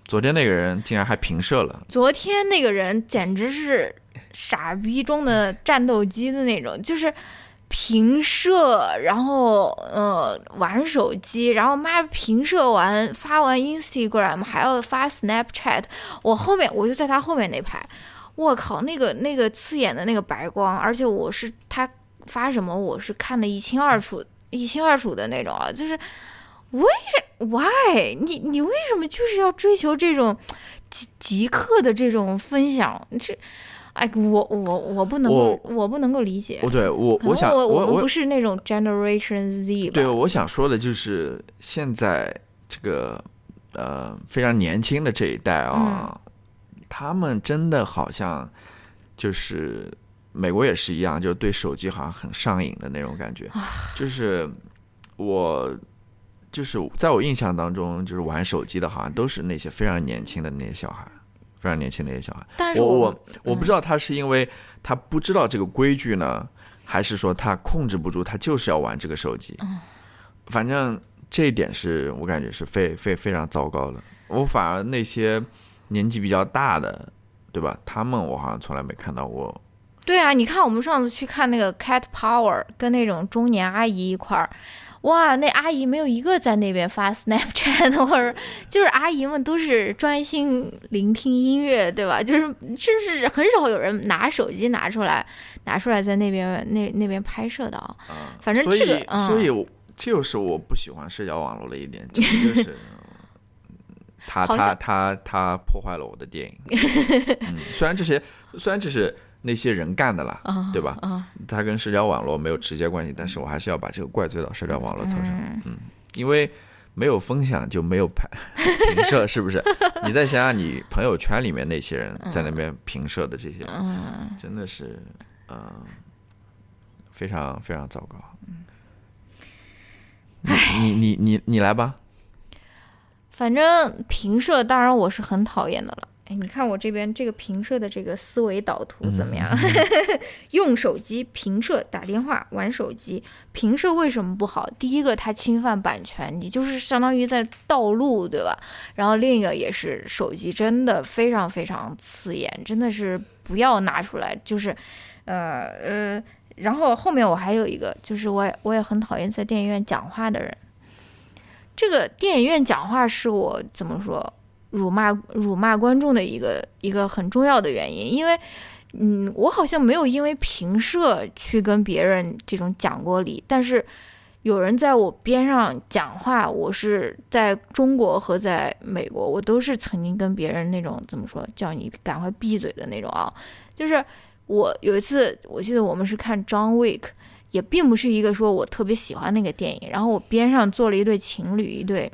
昨天那个人竟然还平射了，昨天那个人简直是傻逼中的战斗机的那种，就是平射，然后呃玩手机，然后妈平射完发完 Instagram 还要发 Snapchat，我后面我就在他后面那排，我靠，那个那个刺眼的那个白光，而且我是他发什么我是看得一清二楚，一清二楚的那种啊，就是为什 why 你你为什么就是要追求这种？即即刻的这种分享，这，哎，我我我不能够，我不能够理解。不，对我我想我我我不是那种 Generation Z 吧？对我想说的就是现在这个呃非常年轻的这一代啊，嗯他们真的好像就是美国也是一样，就对手机好像很上瘾的那种感觉，啊就是我。就是在我印象当中，就是玩手机的，好像都是那些非常年轻的那些小孩，非常年轻的一些小孩。但是我我不知道他是因为他不知道这个规矩呢，还是说他控制不住，他就是要玩这个手机。嗯反正这一点是我感觉是非非非常糟糕的。我反而那些年纪比较大的，对吧？他们我好像从来没看到过。对啊，你看我们上次去看那个 Cat Power，跟那种中年阿姨一块儿，哇，那阿姨没有一个在那边发 Snapchat 或者，就是阿姨们都是专心聆听音乐，对吧？就是甚至很少有人拿手机拿出来，拿出来在那边那那边拍摄的啊。反正这个，所以，所以这就是我不喜欢社交网络的一点，其实就是他他他他破坏了我的电影。嗯，虽然这些，虽然这是。那些人干的啦，对吧？他跟社交网络没有直接关系，但是我还是要把这个怪罪到社交网络头上。嗯，因为没有分享就没有拍评社，是不是？你再想想你朋友圈里面那些人在那边评社的这些，真的是，嗯，非常非常糟糕。你你你你来吧。反正评社，当然我是很讨厌的了。哎，你看我这边这个评社的这个思维导图怎么样？用手机评社打电话玩手机，评社为什么不好？第一个，它侵犯版权，你就是相当于在盗录，对吧？然后另一个也是手机真的非常非常刺眼，真的是不要拿出来。就是，呃呃，然后后面我还有一个，就是我也我也很讨厌在电影院讲话的人。这个电影院讲话是我怎么说？辱骂辱骂观众的一个一个很重要的原因，因为，嗯，我好像没有因为评社去跟别人这种讲过理，但是有人在我边上讲话，我是在中国和在美国，我都是曾经跟别人那种怎么说，叫你赶快闭嘴的那种啊，就是我有一次，我记得我们是看《John Wick》，也并不是一个说我特别喜欢那个电影，然后我边上坐了一对情侣，一对。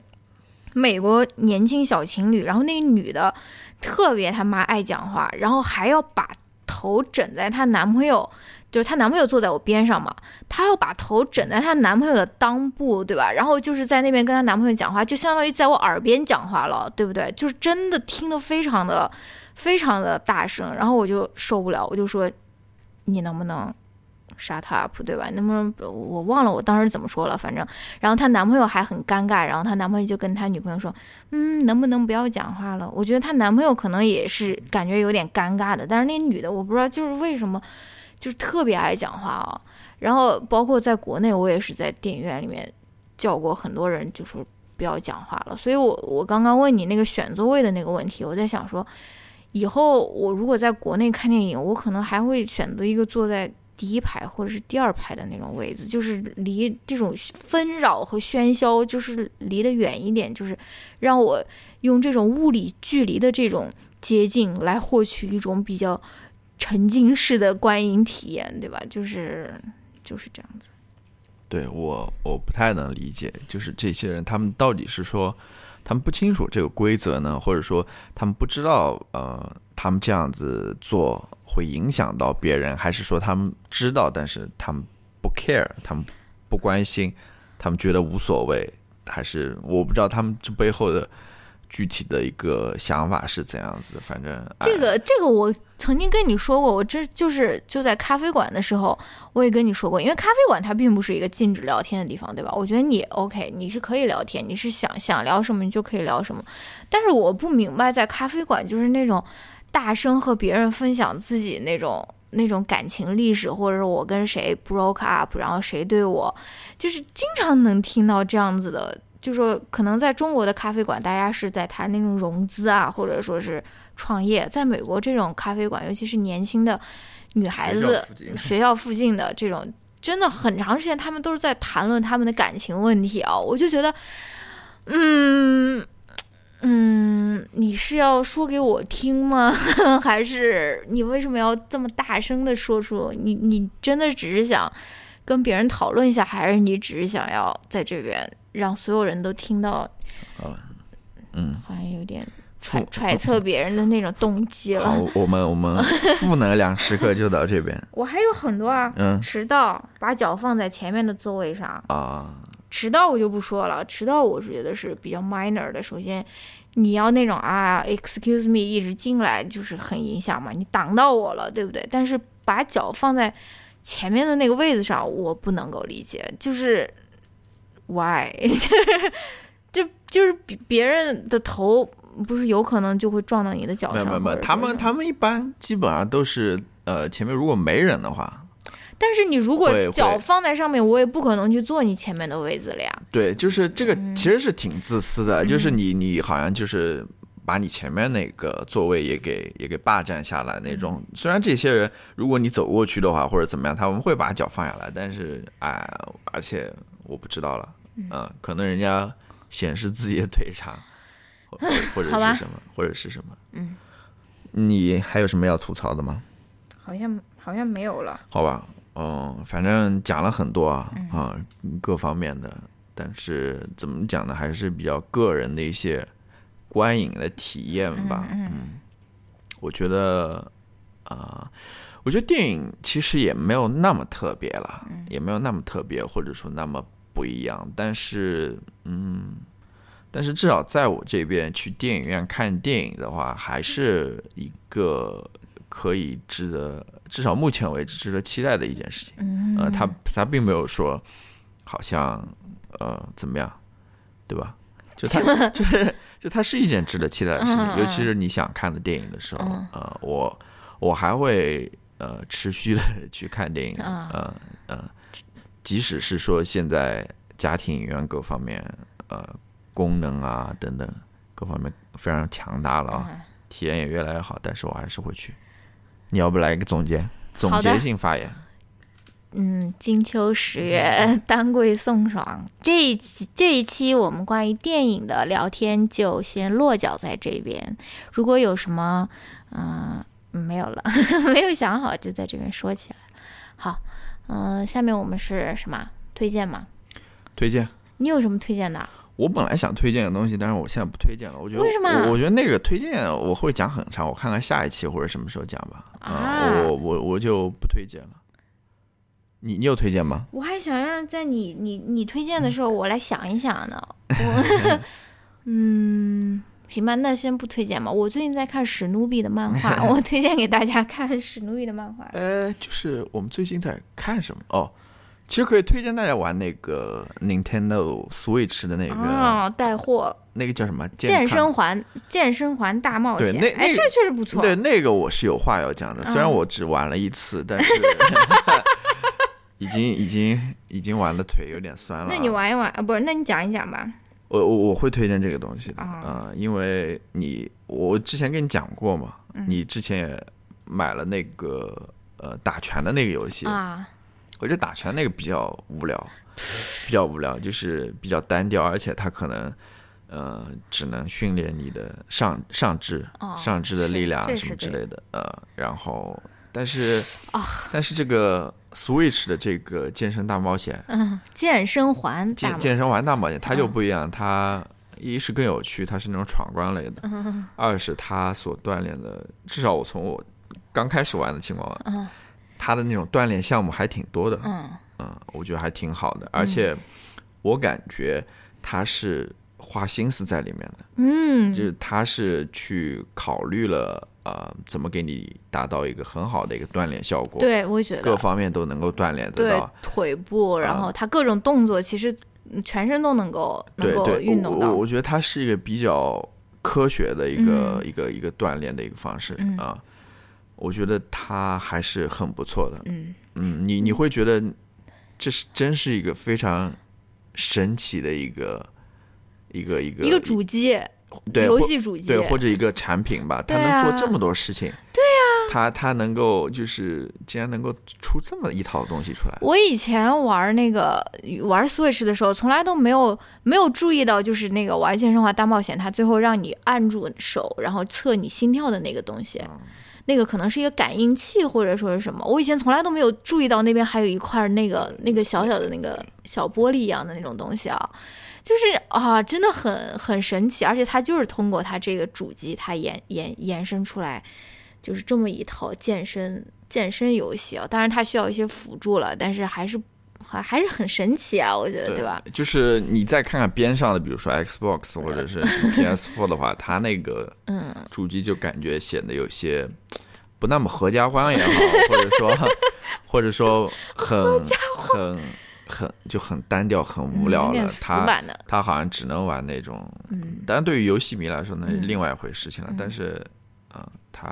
美国年轻小情侣，然后那个女的特别他妈爱讲话，然后还要把头枕在她男朋友，就是她男朋友坐在我边上嘛，她要把头枕在她男朋友的裆部，对吧？然后就是在那边跟她男朋友讲话，就相当于在我耳边讲话了，对不对？就是真的听得非常的非常的大声，然后我就受不了，我就说你能不能？Shut up，对吧？能不能我忘了我当时怎么说了？反正，然后她男朋友还很尴尬，然后她男朋友就跟她女朋友说：“嗯，能不能不要讲话了？”我觉得她男朋友可能也是感觉有点尴尬的，但是那女的我不知道就是为什么，就是特别爱讲话啊。然后包括在国内，我也是在电影院里面叫过很多人，就说不要讲话了。所以我我刚刚问你那个选座位的那个问题，我在想说，以后我如果在国内看电影，我可能还会选择一个坐在。第一排或者是第二排的那种位置，就是离这种纷扰和喧嚣，就是离得远一点，就是让我用这种物理距离的这种接近来获取一种比较沉浸式的观影体验，对吧？就是就是这样子。对我，我不太能理解，就是这些人他们到底是说他们不清楚这个规则呢，或者说他们不知道呃。他们这样子做会影响到别人，还是说他们知道，但是他们不 care，他们不关心，他们觉得无所谓，还是我不知道他们这背后的具体的一个想法是怎样子。反正这个这个我曾经跟你说过，我这就是就在咖啡馆的时候，我也跟你说过，因为咖啡馆它并不是一个禁止聊天的地方，对吧？我觉得你 OK，你是可以聊天，你是想想聊什么你就可以聊什么，但是我不明白在咖啡馆就是那种。大声和别人分享自己那种那种感情历史，或者是我跟谁 broke up，然后谁对我，就是经常能听到这样子的。就说可能在中国的咖啡馆，大家是在谈那种融资啊，或者说是创业。在美国这种咖啡馆，尤其是年轻的女孩子，学校附近的这种，真的很长时间，他们都是在谈论他们的感情问题啊。我就觉得，嗯。嗯，你是要说给我听吗？还是你为什么要这么大声的说出？你你真的只是想跟别人讨论一下，还是你只是想要在这边让所有人都听到？嗯，好像有点揣揣测别人的那种动机了。好，我们我们 负能量时刻就到这边。我还有很多啊，嗯，迟到，把脚放在前面的座位上啊。迟到我就不说了，迟到我是觉得是比较 minor 的。首先，你要那种啊，excuse me 一直进来就是很影响嘛，你挡到我了，对不对？但是把脚放在前面的那个位子上，我不能够理解，就是 why，就就是别别人的头不是有可能就会撞到你的脚上？没有没有，他们他们一般基本上都是呃前面如果没人的话。但是你如果脚放在上面，我也不可能去坐你前面的位子了呀。对，就是这个嗯其实是挺自私的，就是你你好像就是把你前面那个座位也给也给霸占下来那种。虽然这些人如果你走过去的话或者怎么样，他们会把脚放下来，但是哎，而且我不知道了，嗯，可能人家显示自己的腿长，或 者是什么，或者是什么，嗯，你还有什么要吐槽的吗？好像好像没有了。好吧，嗯，反正讲了很多啊，嗯啊，各方面的，但是怎么讲呢，还是比较个人的一些观影的体验吧。嗯，我觉得啊、我觉得电影其实也没有那么特别了，嗯也没有那么特别，或者说那么不一样。但是，嗯，但是至少在我这边去电影院看电影的话，还是一个可以值得，至少目前为止值得期待的一件事情。嗯呃，他他并没有说好像呃怎么样，对吧？就他 就是就它是一件值得期待的事情，嗯嗯尤其是你想看的电影的时候，嗯呃，我我还会呃持续的去看电影，嗯呃呃，即使是说现在家庭影院各方面呃功能啊等等各方面非常强大了啊，嗯体验也越来越好，但是我还是会去。你要不来一个总结，总结性发言？嗯，金秋十月，丹桂送爽。这一期这一期我们关于电影的聊天就先落脚在这边。如果有什么，嗯、没有了，没有想好，就在这边说起来。好，嗯、下面我们是什么推荐吗？推荐。你有什么推荐的？我本来想推荐的东西，但是我现在不推荐了。我觉得为什么我我觉得那个推荐我会讲很长，我看看下一期或者什么时候讲吧。啊嗯，我我我就不推荐了。你你有推荐吗？我还想让在你你你推荐的时候，我来想一想呢。我 嗯，行吧，那先不推荐吧。我最近在看史努比的漫画，我推荐给大家看史努比的漫画。呃，就是我们最近在看什么哦。其实可以推荐大家玩那个 Nintendo Switch 的那个、哦，带货那个叫什么健康身环健身环大冒险，哎，对那那这确实不错。对，那个我是有话要讲的，虽然嗯我只玩了一次，但是 已经已经已经玩的腿有点酸了啊。那你玩一玩啊？不是，那你讲一讲吧。我我我会推荐这个东西的啊、因为你我之前跟你讲过嘛，嗯。你之前也买了那个呃打拳的那个游戏，啊，我觉得打拳那个比较无聊，比较无聊，就是比较单调，而且它可能呃只能训练你的上上肢、哦上肢的力量什么之类的，呃，然后但是啊但是这个 Switch 的这个健身大冒险，嗯，健身环大健健身环大冒险，它就嗯。不一样，它一是更有趣，它是那种闯关类的；嗯二是它所锻炼的，至少我从我刚开始玩的情况，嗯它的那种锻炼项目还挺多的，嗯嗯，我觉得还挺好的，而且我感觉它是花心思在里面的，嗯，就是它是去考虑了呃怎么给你达到一个很好的一个锻炼效果，对，我觉得。各方面都能够锻炼得对到。腿部，然啊后他各种动作其实嗯全身都能够能够运动到。我觉得它是一个比较科学的一个、一个一个锻炼的一个方式、嗯。啊，我觉得它还是很不错的。嗯，嗯，你你会觉得这是真是一个非常神奇的一个一个一个一个主机，对游戏主机，对或者一个产品吧，它对啊能做这么多事情。对呀、它它能够就是竟然能够出这么一套东西出来。我以前玩那个玩 Switch 的时候，从来都没有没有注意到，就是那个玩健生化大冒险，它最后让你按住手，然后测你心跳的那个东西，那个可能是一个感应器或者说是什么，我以前从来都没有注意到那边还有一块那个那个小小的那个小玻璃一样的那种东西啊。就是啊，真的很很神奇，而且它就是通过它这个主机，它延延延伸出来，就是这么一套健身健身游戏啊。当然它需要一些辅助了，但是还是还还是很神奇啊，我觉得，对吧？？就是你再看看边上的，比如说 Xbox 或者是 PS4 的话，它那个嗯，主机就感觉显得有些不那么合家欢也好，或者说 或者说很很很就很单调、很无聊了它，它好像只能玩那种，嗯当然对于游戏迷来说那是嗯另外一回事情了。嗯但是，嗯、它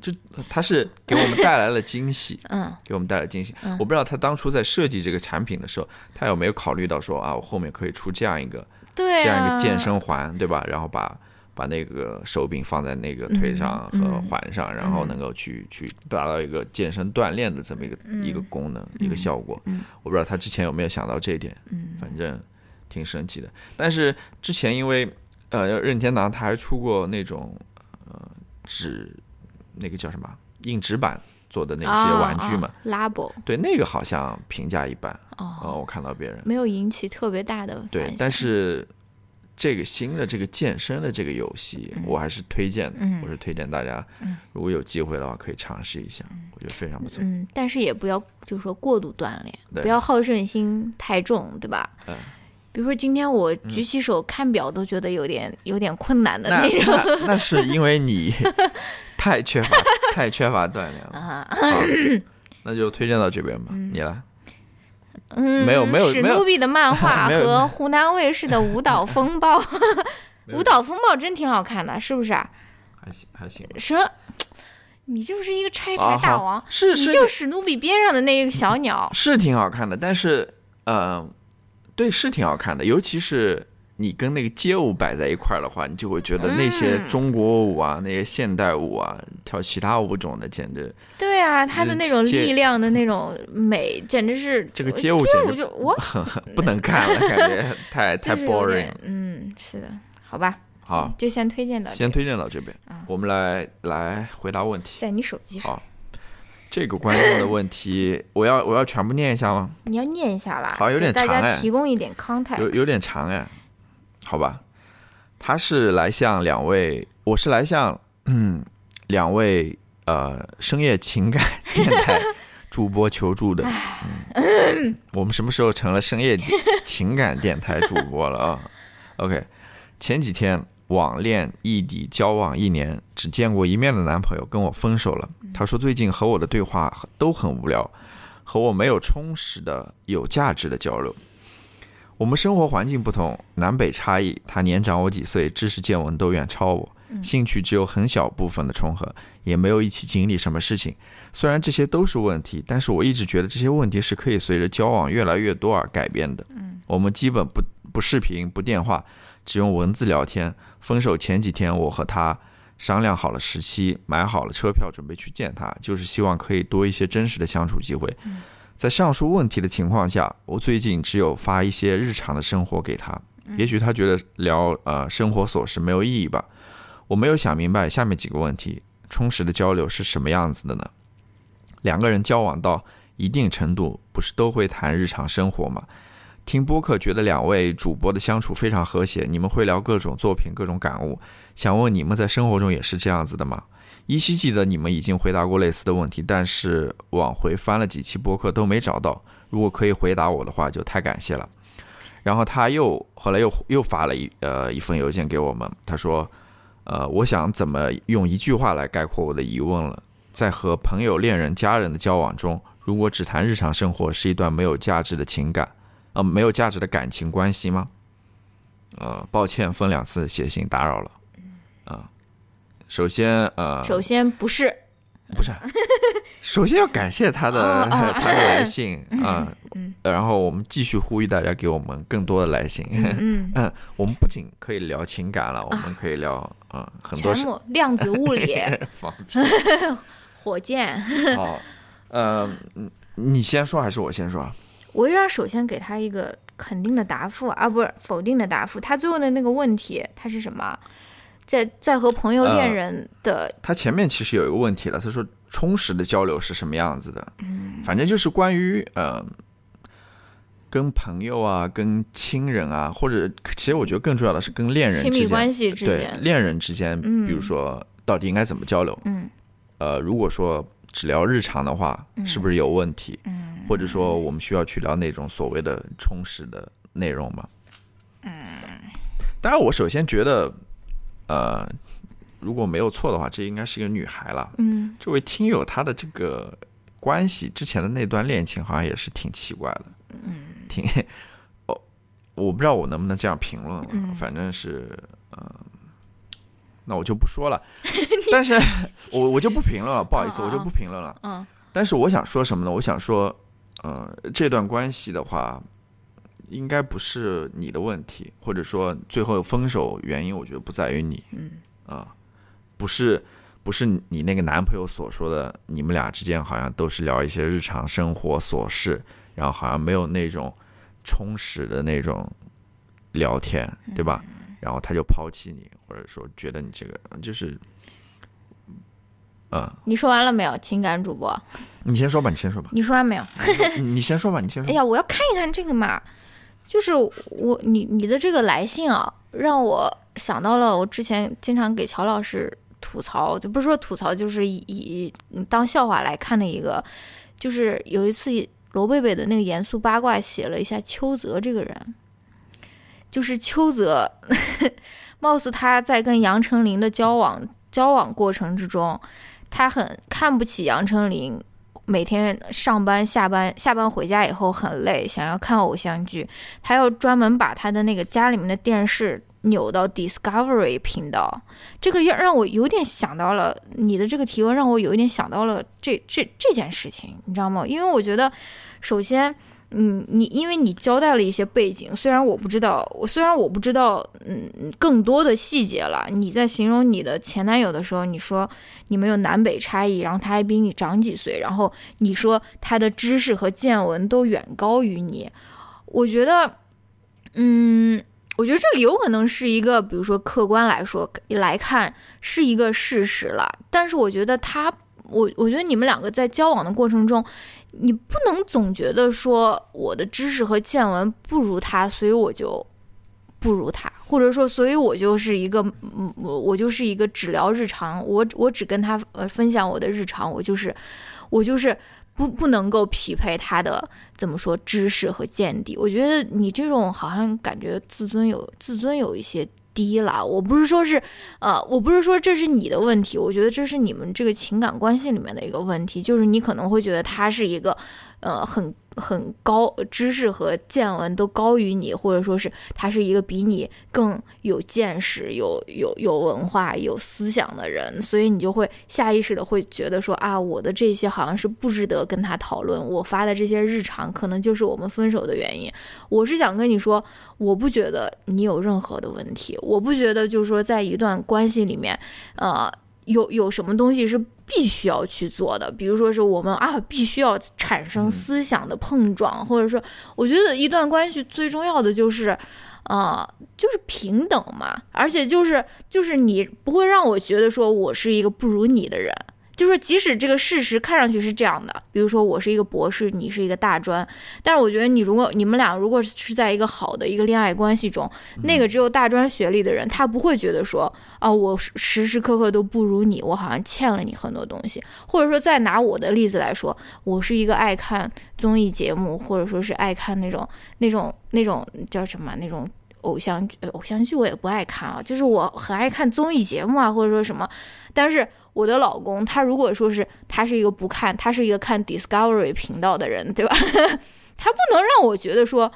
就它是给我们带来了惊喜，嗯。给我们带来惊喜。嗯。我不知道他当初在设计这个产品的时候，他有没有考虑到说啊，我后面可以出这样一个对啊，这样一个健身环，对吧？然后把把那个手柄放在那个腿上和嗯。嗯环上，然后能够去去达到一个健身锻炼的这么一个、一个功能、一个效果。嗯。我不知道他之前有没有想到这一点，嗯。反正挺神奇的。但是之前因为呃任天堂他还出过那种呃纸那个叫什么硬纸板做的那些玩具嘛，啊啊 Labo 对那个好像评价一般。哦，呃，我看到别人没有引起特别大的对但是这个新的这个健身的这个游戏，我还是推荐的，嗯我是推荐大家，如果有机会的话可以尝试一下，我觉得非常不错。嗯，但是也不要就是说过度锻炼，不要好胜心太重，对吧？嗯比如说今天我举起手看表都觉得有点有点困难的那那种那那是因为你 太缺乏太缺乏锻炼了。那就推荐到这边吧，你来。嗯，没有没有史努比的漫画 和湖南卫视的《舞蹈风暴》，舞蹈风暴真挺好看的，是不是啊？还行还行吧。什？你就是一个拆台大王，是你就是史努比边上的那个小鸟。是挺好看的，但是呃，对，是挺好看的，尤其是你跟那个街舞摆在一块儿的话，你就会觉得那些嗯。中国舞啊、那些现代舞啊、跳其他舞种的，简直对啊，他的那种力量的那种美，简直是这个街舞就我 不能看了，感觉太太 boring。嗯，是的，好吧，好，就先推荐到先推荐到这边啊，我们来来回答问题。在你手机上，好，这个观众的问题，我要我要全部念一下吗？你要念一下啦，好像有点给大家长哎。提供一点 context，有有点长哎，好吧，他是来向两位，我是来向嗯两位呃深夜情感电台主播求助的。嗯，我们什么时候成了深夜情感电台主播了啊？OK，前几天网恋异地交往一年，只见过一面的男朋友跟我分手了。他说最近和我的对话都很无聊，和我没有充实的、有价值的交流。我们生活环境不同，南北差异，他年长我几岁，知识见闻都远超我，兴趣只有很小部分的重合，也没有一起经历什么事情。虽然这些都是问题，但是我一直觉得这些问题是可以随着交往越来越多而改变的。我们基本不不视频、不电话，只用文字聊天。分手前几天，我和他商量好了时期，买好了车票，准备去见他，就是希望可以多一些真实的相处机会。在上述问题的情况下，我最近只有发一些日常的生活给他，也许他觉得聊呃生活琐事没有意义吧。我没有想明白下面几个问题：充实的交流是什么样子的呢？两个人交往到一定程度，不是都会谈日常生活吗？听播客觉得两位主播的相处非常和谐，你们会聊各种作品、各种感悟。想问你们在生活中也是这样子的吗？依稀记得你们已经回答过类似的问题，但是往回翻了几期播客都没找到。如果可以回答我的话，就太感谢了。然后他又后来又又发了一呃一封邮件给我们，他说，呃，我想怎么用一句话来概括我的疑问了。在和朋友、恋人、家人的交往中，如果只谈日常生活，是一段没有价值的情感，呃，没有价值的感情关系吗？呃，抱歉，分两次写信打扰了。啊、首先，呃，首先不是，不是，首先要感谢他的哦哦。他的来信 啊，嗯。然后我们继续呼吁大家给我们更多的来信。嗯，嗯，我们不仅可以聊情感了，我们可以聊啊、呃很多量子物理、放屁。火箭，好，呃，嗯你先说还是我先说？我要首先给他一个肯定的答复啊，不是否定的答复。他最后的那个问题，他是什么？在在和朋友、呃恋人的，他前面其实有一个问题了，他说充实的交流是什么样子的？嗯反正就是关于呃，跟朋友啊，跟亲人啊，或者其实我觉得更重要的是跟恋人亲密之间，关系之对间，恋人之间，嗯比如说到底应该怎么交流？嗯呃，如果说只聊日常的话，是不是有问题？嗯或者说我们需要去聊那种所谓的充实的内容吗？嗯，当然，我首先觉得，呃，如果没有错的话，这应该是一个女孩了。嗯这位听友她的这个关系之前的那段恋情好像也是挺奇怪的，嗯，挺，哦，我不知道我能不能这样评论了，嗯反正是，嗯、那我就不说了。但是我我就不评论了，不好意思，我就不评论了。嗯。但是我想说什么呢？我想说，呃，这段关系的话，应该不是你的问题，或者说最后分手原因，我觉得不在于你。嗯。啊，不是。不是你那个男朋友所说的，你们俩之间好像都是聊一些日常生活琐事，然后好像没有那种充实的那种聊天，对吧？然后他就抛弃你，或者说觉得你这个就是，嗯。你说完了没有，情感主播？你先说吧，你先说吧。你说完没有？你先说吧，你先说。哎呀，我要看一看这个嘛，就是我你你的这个来信啊，让我想到了我之前经常给乔老师。吐槽就不是说吐槽，就是以当笑话来看的一个，就是有一次罗贝贝的那个严肃八卦写了一下邱泽这个人，就是邱泽，貌似他在跟杨丞琳的交往交往过程之中，他很看不起杨丞琳，每天上班下班下班回家以后很累，想要看偶像剧，他要专门把他的那个家里面的电视。扭到 Discovery 频道，这个要让我有点想到了你的这个提问，让我有一点想到了这这这件事情，你知道吗？因为我觉得，首先，嗯，你因为你交代了一些背景，虽然我不知道，虽然我不知道，嗯，更多的细节了。你在形容你的前男友的时候，你说你们有南北差异，然后他还比你长几岁，然后你说他的知识和见闻都远高于你，我觉得，嗯。我觉得这个有可能是一个，比如说客观来说来看是一个事实了。但是我觉得他，我我觉得你们两个在交往的过程中，你不能总觉得说我的知识和见闻不如他，所以我就不如他，或者说所以我就是一个，我我就是一个只聊日常，我我只跟他呃分享我的日常，我就是我就是。不不能够匹配他的怎么说知识和见地，我觉得你这种好像感觉自尊有自尊有一些低了。我不是说是，呃，我不是说这是你的问题，我觉得这是你们这个情感关系里面的一个问题，就是你可能会觉得他是一个，呃，很。很高知识和见闻都高于你，或者说是他是一个比你更有见识、有有有文化、有思想的人，所以你就会下意识的会觉得说啊，我的这些好像是不值得跟他讨论。我发的这些日常，可能就是我们分手的原因。我是想跟你说，我不觉得你有任何的问题，我不觉得就是说在一段关系里面，呃。有有什么东西是必须要去做的？比如说是我们啊，必须要产生思想的碰撞，或者说，我觉得一段关系最重要的就是，呃，就是平等嘛，而且就是就是你不会让我觉得说我是一个不如你的人。就是即使这个事实看上去是这样的，比如说我是一个博士，你是一个大专，但是我觉得你如果你们俩如果是在一个好的一个恋爱关系中，那个只有大专学历的人，他不会觉得说啊，我时时刻刻都不如你，我好像欠了你很多东西。或者说再拿我的例子来说，我是一个爱看综艺节目，或者说是爱看那种那种那种叫什么那种偶像剧偶像剧，我也不爱看啊，就是我很爱看综艺节目啊，或者说什么，但是。我的老公，他如果说是他是一个不看，他是一个看 Discovery 频道的人，对吧？他不能让我觉得说，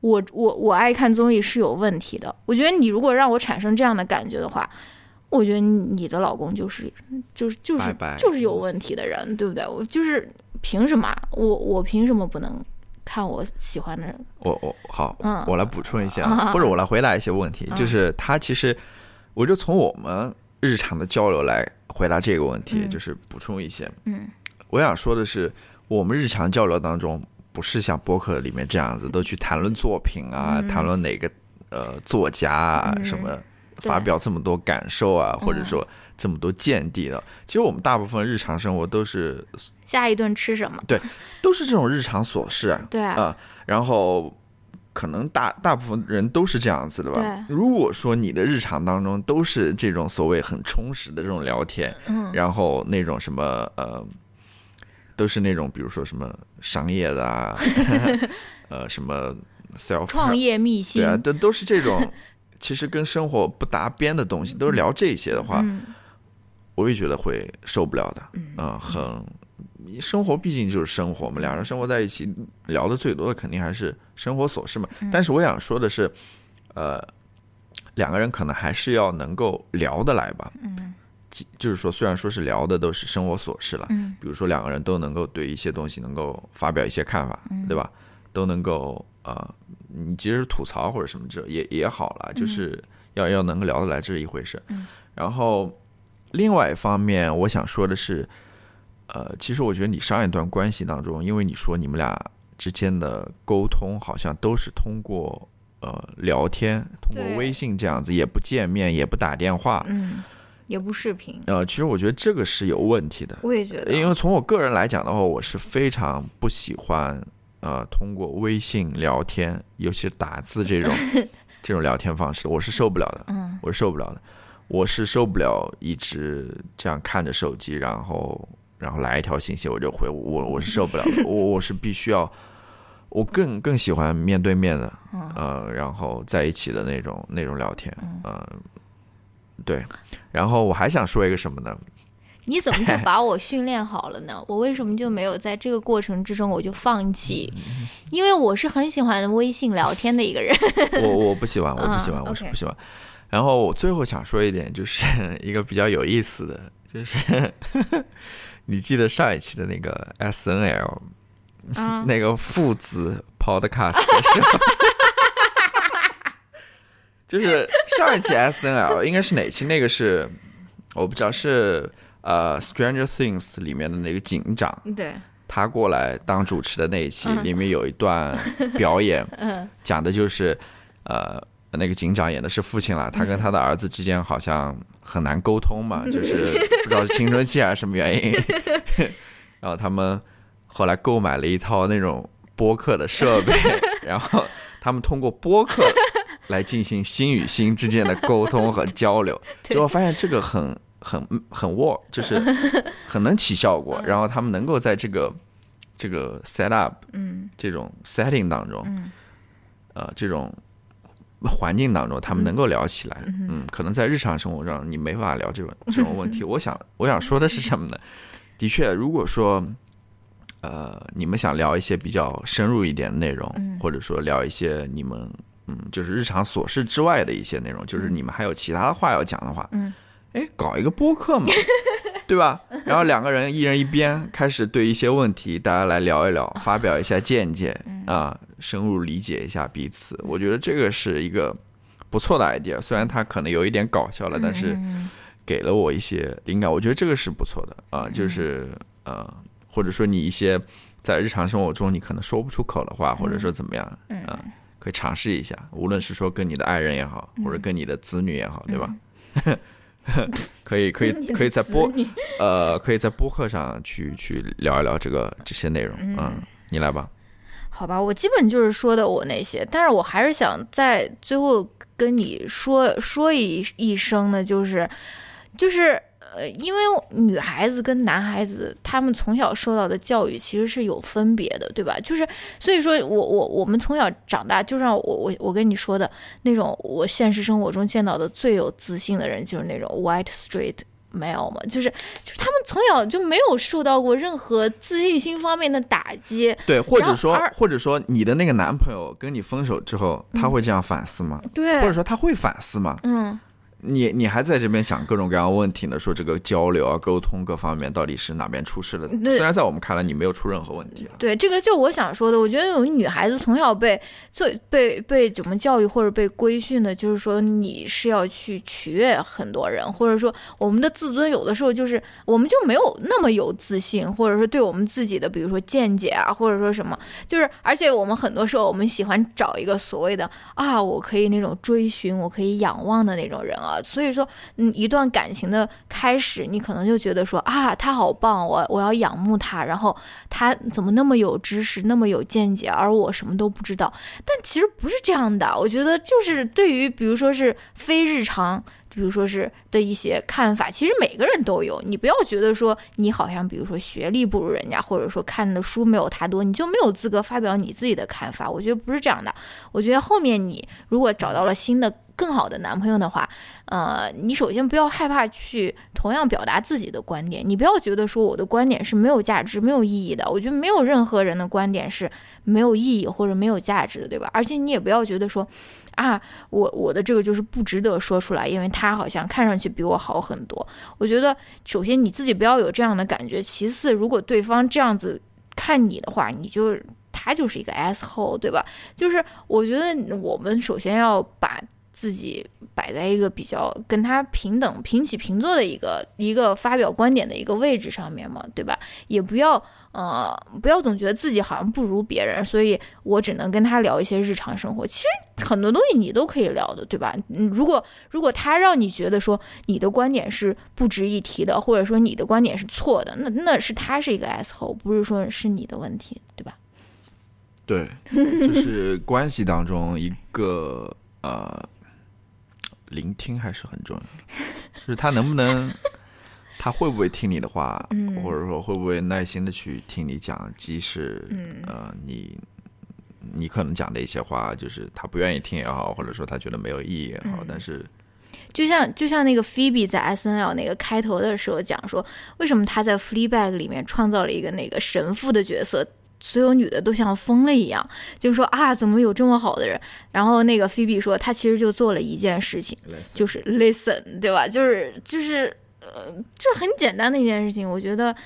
我我我爱看综艺是有问题的。我觉得你如果让我产生这样的感觉的话，我觉得你的老公就是就是就是就是有问题的人，对不对？我就是凭什么？我我凭什么不能看我喜欢的人？我我好，我来补充一下，或者我来回答一些问题。就是他其实，我就从我们日常的交流来。回答这个问题，就是补充一些。嗯，我想说的是，我们日常交流当中，不是像博客里面这样子，都去谈论作品啊，谈论哪个呃作家啊什么，发表这么多感受啊，或者说这么多见地的。其实我们大部分日常生活都是下一顿吃什么？对，都是这种日常琐事。对啊，然后。可能大大部分人都是这样子的吧。如果说你的日常当中都是这种所谓很充实的这种聊天，嗯，然后那种什么呃，都是那种比如说什么商业的啊，呃，什么 self 创业秘辛，对啊，都都是这种，其实跟生活不搭边的东西，都是聊这些的话，我也觉得会受不了的，嗯，很。你生活毕竟就是生活嘛，两人生活在一起，聊的最多的肯定还是生活琐事嘛。但是我想说的是，呃，两个人可能还是要能够聊得来吧。嗯就是说，虽然说是聊的都是生活琐事了，嗯比如说两个人都能够对一些东西能够发表一些看法，嗯对吧？都能够呃，你即使吐槽或者什么这也也好了，就是要要能够聊得来，这是一回事。嗯然后另外一方面，我想说的是，呃，其实我觉得你上一段关系当中，因为你说你们俩之间的沟通好像都是通过呃聊天，通过微信这样子，也不见面，也不打电话。嗯，也不视频，呃，其实我觉得这个是有问题的，我也觉得，因为从我个人来讲的话，我是非常不喜欢呃通过微信聊天，尤其是打字这种 这种聊天方式，我是受不了的，嗯我是受不了的，我是受不了一直这样看着手机，然后然后来一条信息我就回，我我是受不了的，我我是必须要，我更更喜欢面对面的，嗯呃，然后在一起的那种那种聊天，嗯、对，然后我还想说一个什么呢？你怎么就把我训练好了呢？我为什么就没有在这个过程之中我就放弃？因为我是很喜欢微信聊天的一个人。我我不喜欢，我不喜欢，嗯我是不喜欢。然后我最后想说一点，就是一个比较有意思的，就是你记得上一期的那个 S N L 啊，那个父子 Podcast 的时候，就是上一期 S N L 应该是哪期？那个是我不知道，是呃 Stranger Things 里面的那个警长，对，他过来当主持的那一期，嗯。里面有一段表演，嗯。讲的就是呃那个警长演的是父亲了，他跟他的儿子之间好像很难沟通嘛，就 是不知道是青春期还是什么原因，然后他们后来购买了一套那种播客的设备，然后他们通过播客来进行心与心之间的沟通和交流，结果发现这个很很很 work，就是很能起效果，然后他们能够在这个这个 set up 嗯。这种 setting 当中，嗯。呃，这种环境当中，他们能够聊起来。嗯嗯，可能在日常生活中你没办法聊这种 这种问题。我想，我想说的是什么呢？的确，如果说呃，你们想聊一些比较深入一点的内容，嗯或者说聊一些你们嗯，就是日常琐事之外的一些内容，就是你们还有其他的话要讲的话，嗯，哎，搞一个播客嘛，对吧？然后两个人一人一边，开始对一些问题大家来聊一聊，发表一下见解啊、深入理解一下彼此。我觉得这个是一个不错的 idea，虽然它可能有一点搞笑了，但是嗯给了我一些灵感，我觉得这个是不错的啊、就是呃，或者说你一些在日常生活中你可能说不出口的话，或者说怎么样啊、嗯可以尝试一下，无论是说跟你的爱人也好，或者跟你的子女也好，对吧？可以 可以可以在播呃，可以在播客上去去聊一聊这个这些内容，嗯，你来吧，好吧，我基本就是说的我那些，但是我还是想在最后跟你说说一一声呢，就是就是呃，因为女孩子跟男孩子他们从小受到的教育其实是有分别的，对吧？就是所以说我我我们从小长大，就像我我我跟你说的那种，我现实生活中见到的最有自信的人就是那种 white straight。male 嘛，就是就是他们从小就没有受到过任何自信心方面的打击，对，或者说或者说你的那个男朋友跟你分手之后，他会这样反思吗？对，或者说他会反思吗？嗯，你你还在这边想各种各样的问题呢，说这个交流啊、沟通各方面到底是哪边出事了？虽然在我们看来你没有出任何问题啊，对，这个就我想说的。我觉得有女孩子从小被最被被怎么教育或者被规训的，就是说你是要去取悦很多人，或者说我们的自尊有的时候就是我们就没有那么有自信，或者说对我们自己的比如说见解啊，或者说什么，就是而且我们很多时候我们喜欢找一个所谓的啊，我可以那种追寻，我可以仰望的那种人啊。所以说，嗯，一段感情的开始，你可能就觉得说啊，他好棒，我我要仰慕他，然后他怎么那么有知识，那么有见解，而我什么都不知道。但其实不是这样的，我觉得就是对于比如说是非日常。比如说是的一些看法，其实每个人都有。你不要觉得说你好像，比如说学历不如人家，或者说看的书没有他多，你就没有资格发表你自己的看法。我觉得不是这样的。我觉得后面你如果找到了新的。更好的男朋友的话，呃，你首先不要害怕去同样表达自己的观点，你不要觉得说我的观点是没有价值、没有意义的。我觉得没有任何人的观点是没有意义或者没有价值的，对吧？而且你也不要觉得说，啊，我我的这个就是不值得说出来，因为他好像看上去比我好很多。我觉得首先你自己不要有这样的感觉，其次，如果对方这样子看你的话，你就他就是一个 asshole，对吧？就是我觉得我们首先要把。自己摆在一个比较跟他平等、平起平坐的一个一个发表观点的一个位置上面嘛，对吧？也不要呃，不要总觉得自己好像不如别人，所以我只能跟他聊一些日常生活。其实很多东西你都可以聊的，对吧？嗯，如果如果他让你觉得说你的观点是不值一提的，或者说你的观点是错的，那那是他是一个 S 后，不是说是你的问题，对吧？对，就是关系当中一个呃。聆听还是很重要，就是他能不能，他会不会听你的话，或者说会不会耐心的去听你讲，即使呃你你可能讲的一些话，就是他不愿意听也好，或者说他觉得没有意义也好，但是就像就像那个 Phoebe 在 S N L 那个开头的时候讲说，为什么他在 Fleabag 里面创造了一个那个神父的角色。所有女的都像疯了一样，就是说啊，怎么有这么好的人？然后那个菲比说，她其实就做了一件事情，就是 listen，对吧？就是就是呃，这很简单的一件事情，我觉得。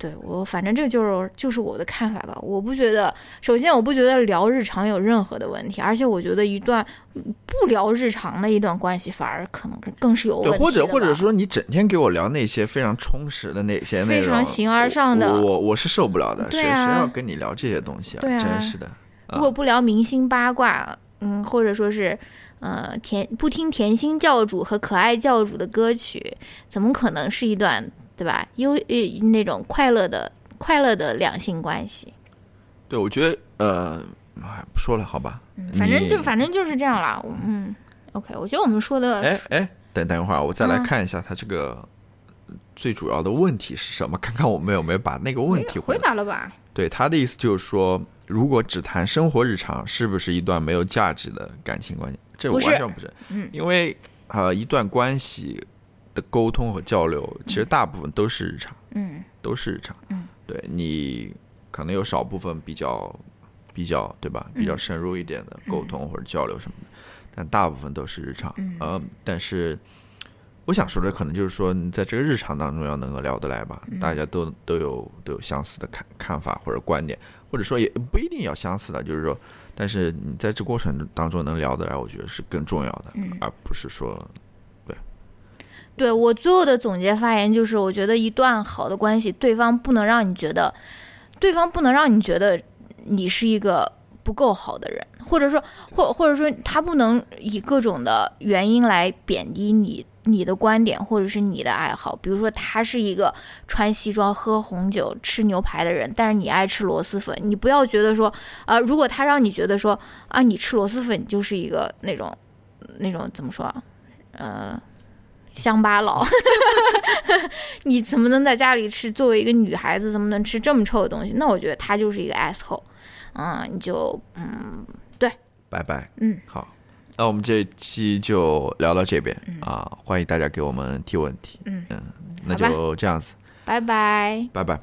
对我，反正这就是就是我的看法吧。我不觉得，首先我不觉得聊日常有任何的问题，而且我觉得一段不聊日常的一段关系，反而可能更是有问题或者或者说你整天给我聊那些非常充实的那些非常形而上的，我我是受不了的。谁谁要跟你聊这些东西啊？真是的。如果不聊明星八卦，嗯，或者说是呃甜不听甜心教主和可爱教主的歌曲，怎么可能是一段？对吧？优呃那种快乐的快乐的两性关系。对，我觉得呃，不说了，好吧。嗯，反正就反正就是这样了。嗯，OK，我觉得我们说的。哎哎，等等一会儿，我再来看一下他这个最主要的问题是什么，看看我们有没有把那个问题回答了吧？对，他的意思就是说，如果只谈生活日常，是不是一段没有价值的感情关系？这完全不是。嗯，因为呃，一段关系。的沟通和交流，其实大部分都是日常，嗯，都是日常，嗯，对你可能有少部分比较比较对吧，比较深入一点的沟通或者交流什么的，但大部分都是日常，嗯，但是我想说的可能就是说，你在这个日常当中要能够聊得来吧，大家都都有都有相似的看看法或者观点，或者说也不一定要相似的，就是说，但是你在这过程当中能聊得来，我觉得是更重要的，而不是说。对我最后的总结发言就是，我觉得一段好的关系，对方不能让你觉得，对方不能让你觉得你是一个不够好的人，或者说，或或者说他不能以各种的原因来贬低你你的观点或者是你的爱好。比如说，他是一个穿西装、喝红酒、吃牛排的人，但是你爱吃螺蛳粉，你不要觉得说，啊，如果他让你觉得说，啊，你吃螺蛳粉，就是一个那种那种怎么说，呃。乡巴佬，你怎么能在家里吃？作为一个女孩子，怎么能吃这么臭的东西？那我觉得他就是一个 asshole。嗯，你就嗯，对，拜拜。嗯，好，那我们这期就聊到这边啊，欢迎大家给我们提问题。嗯嗯，那就这样子，拜拜，拜拜。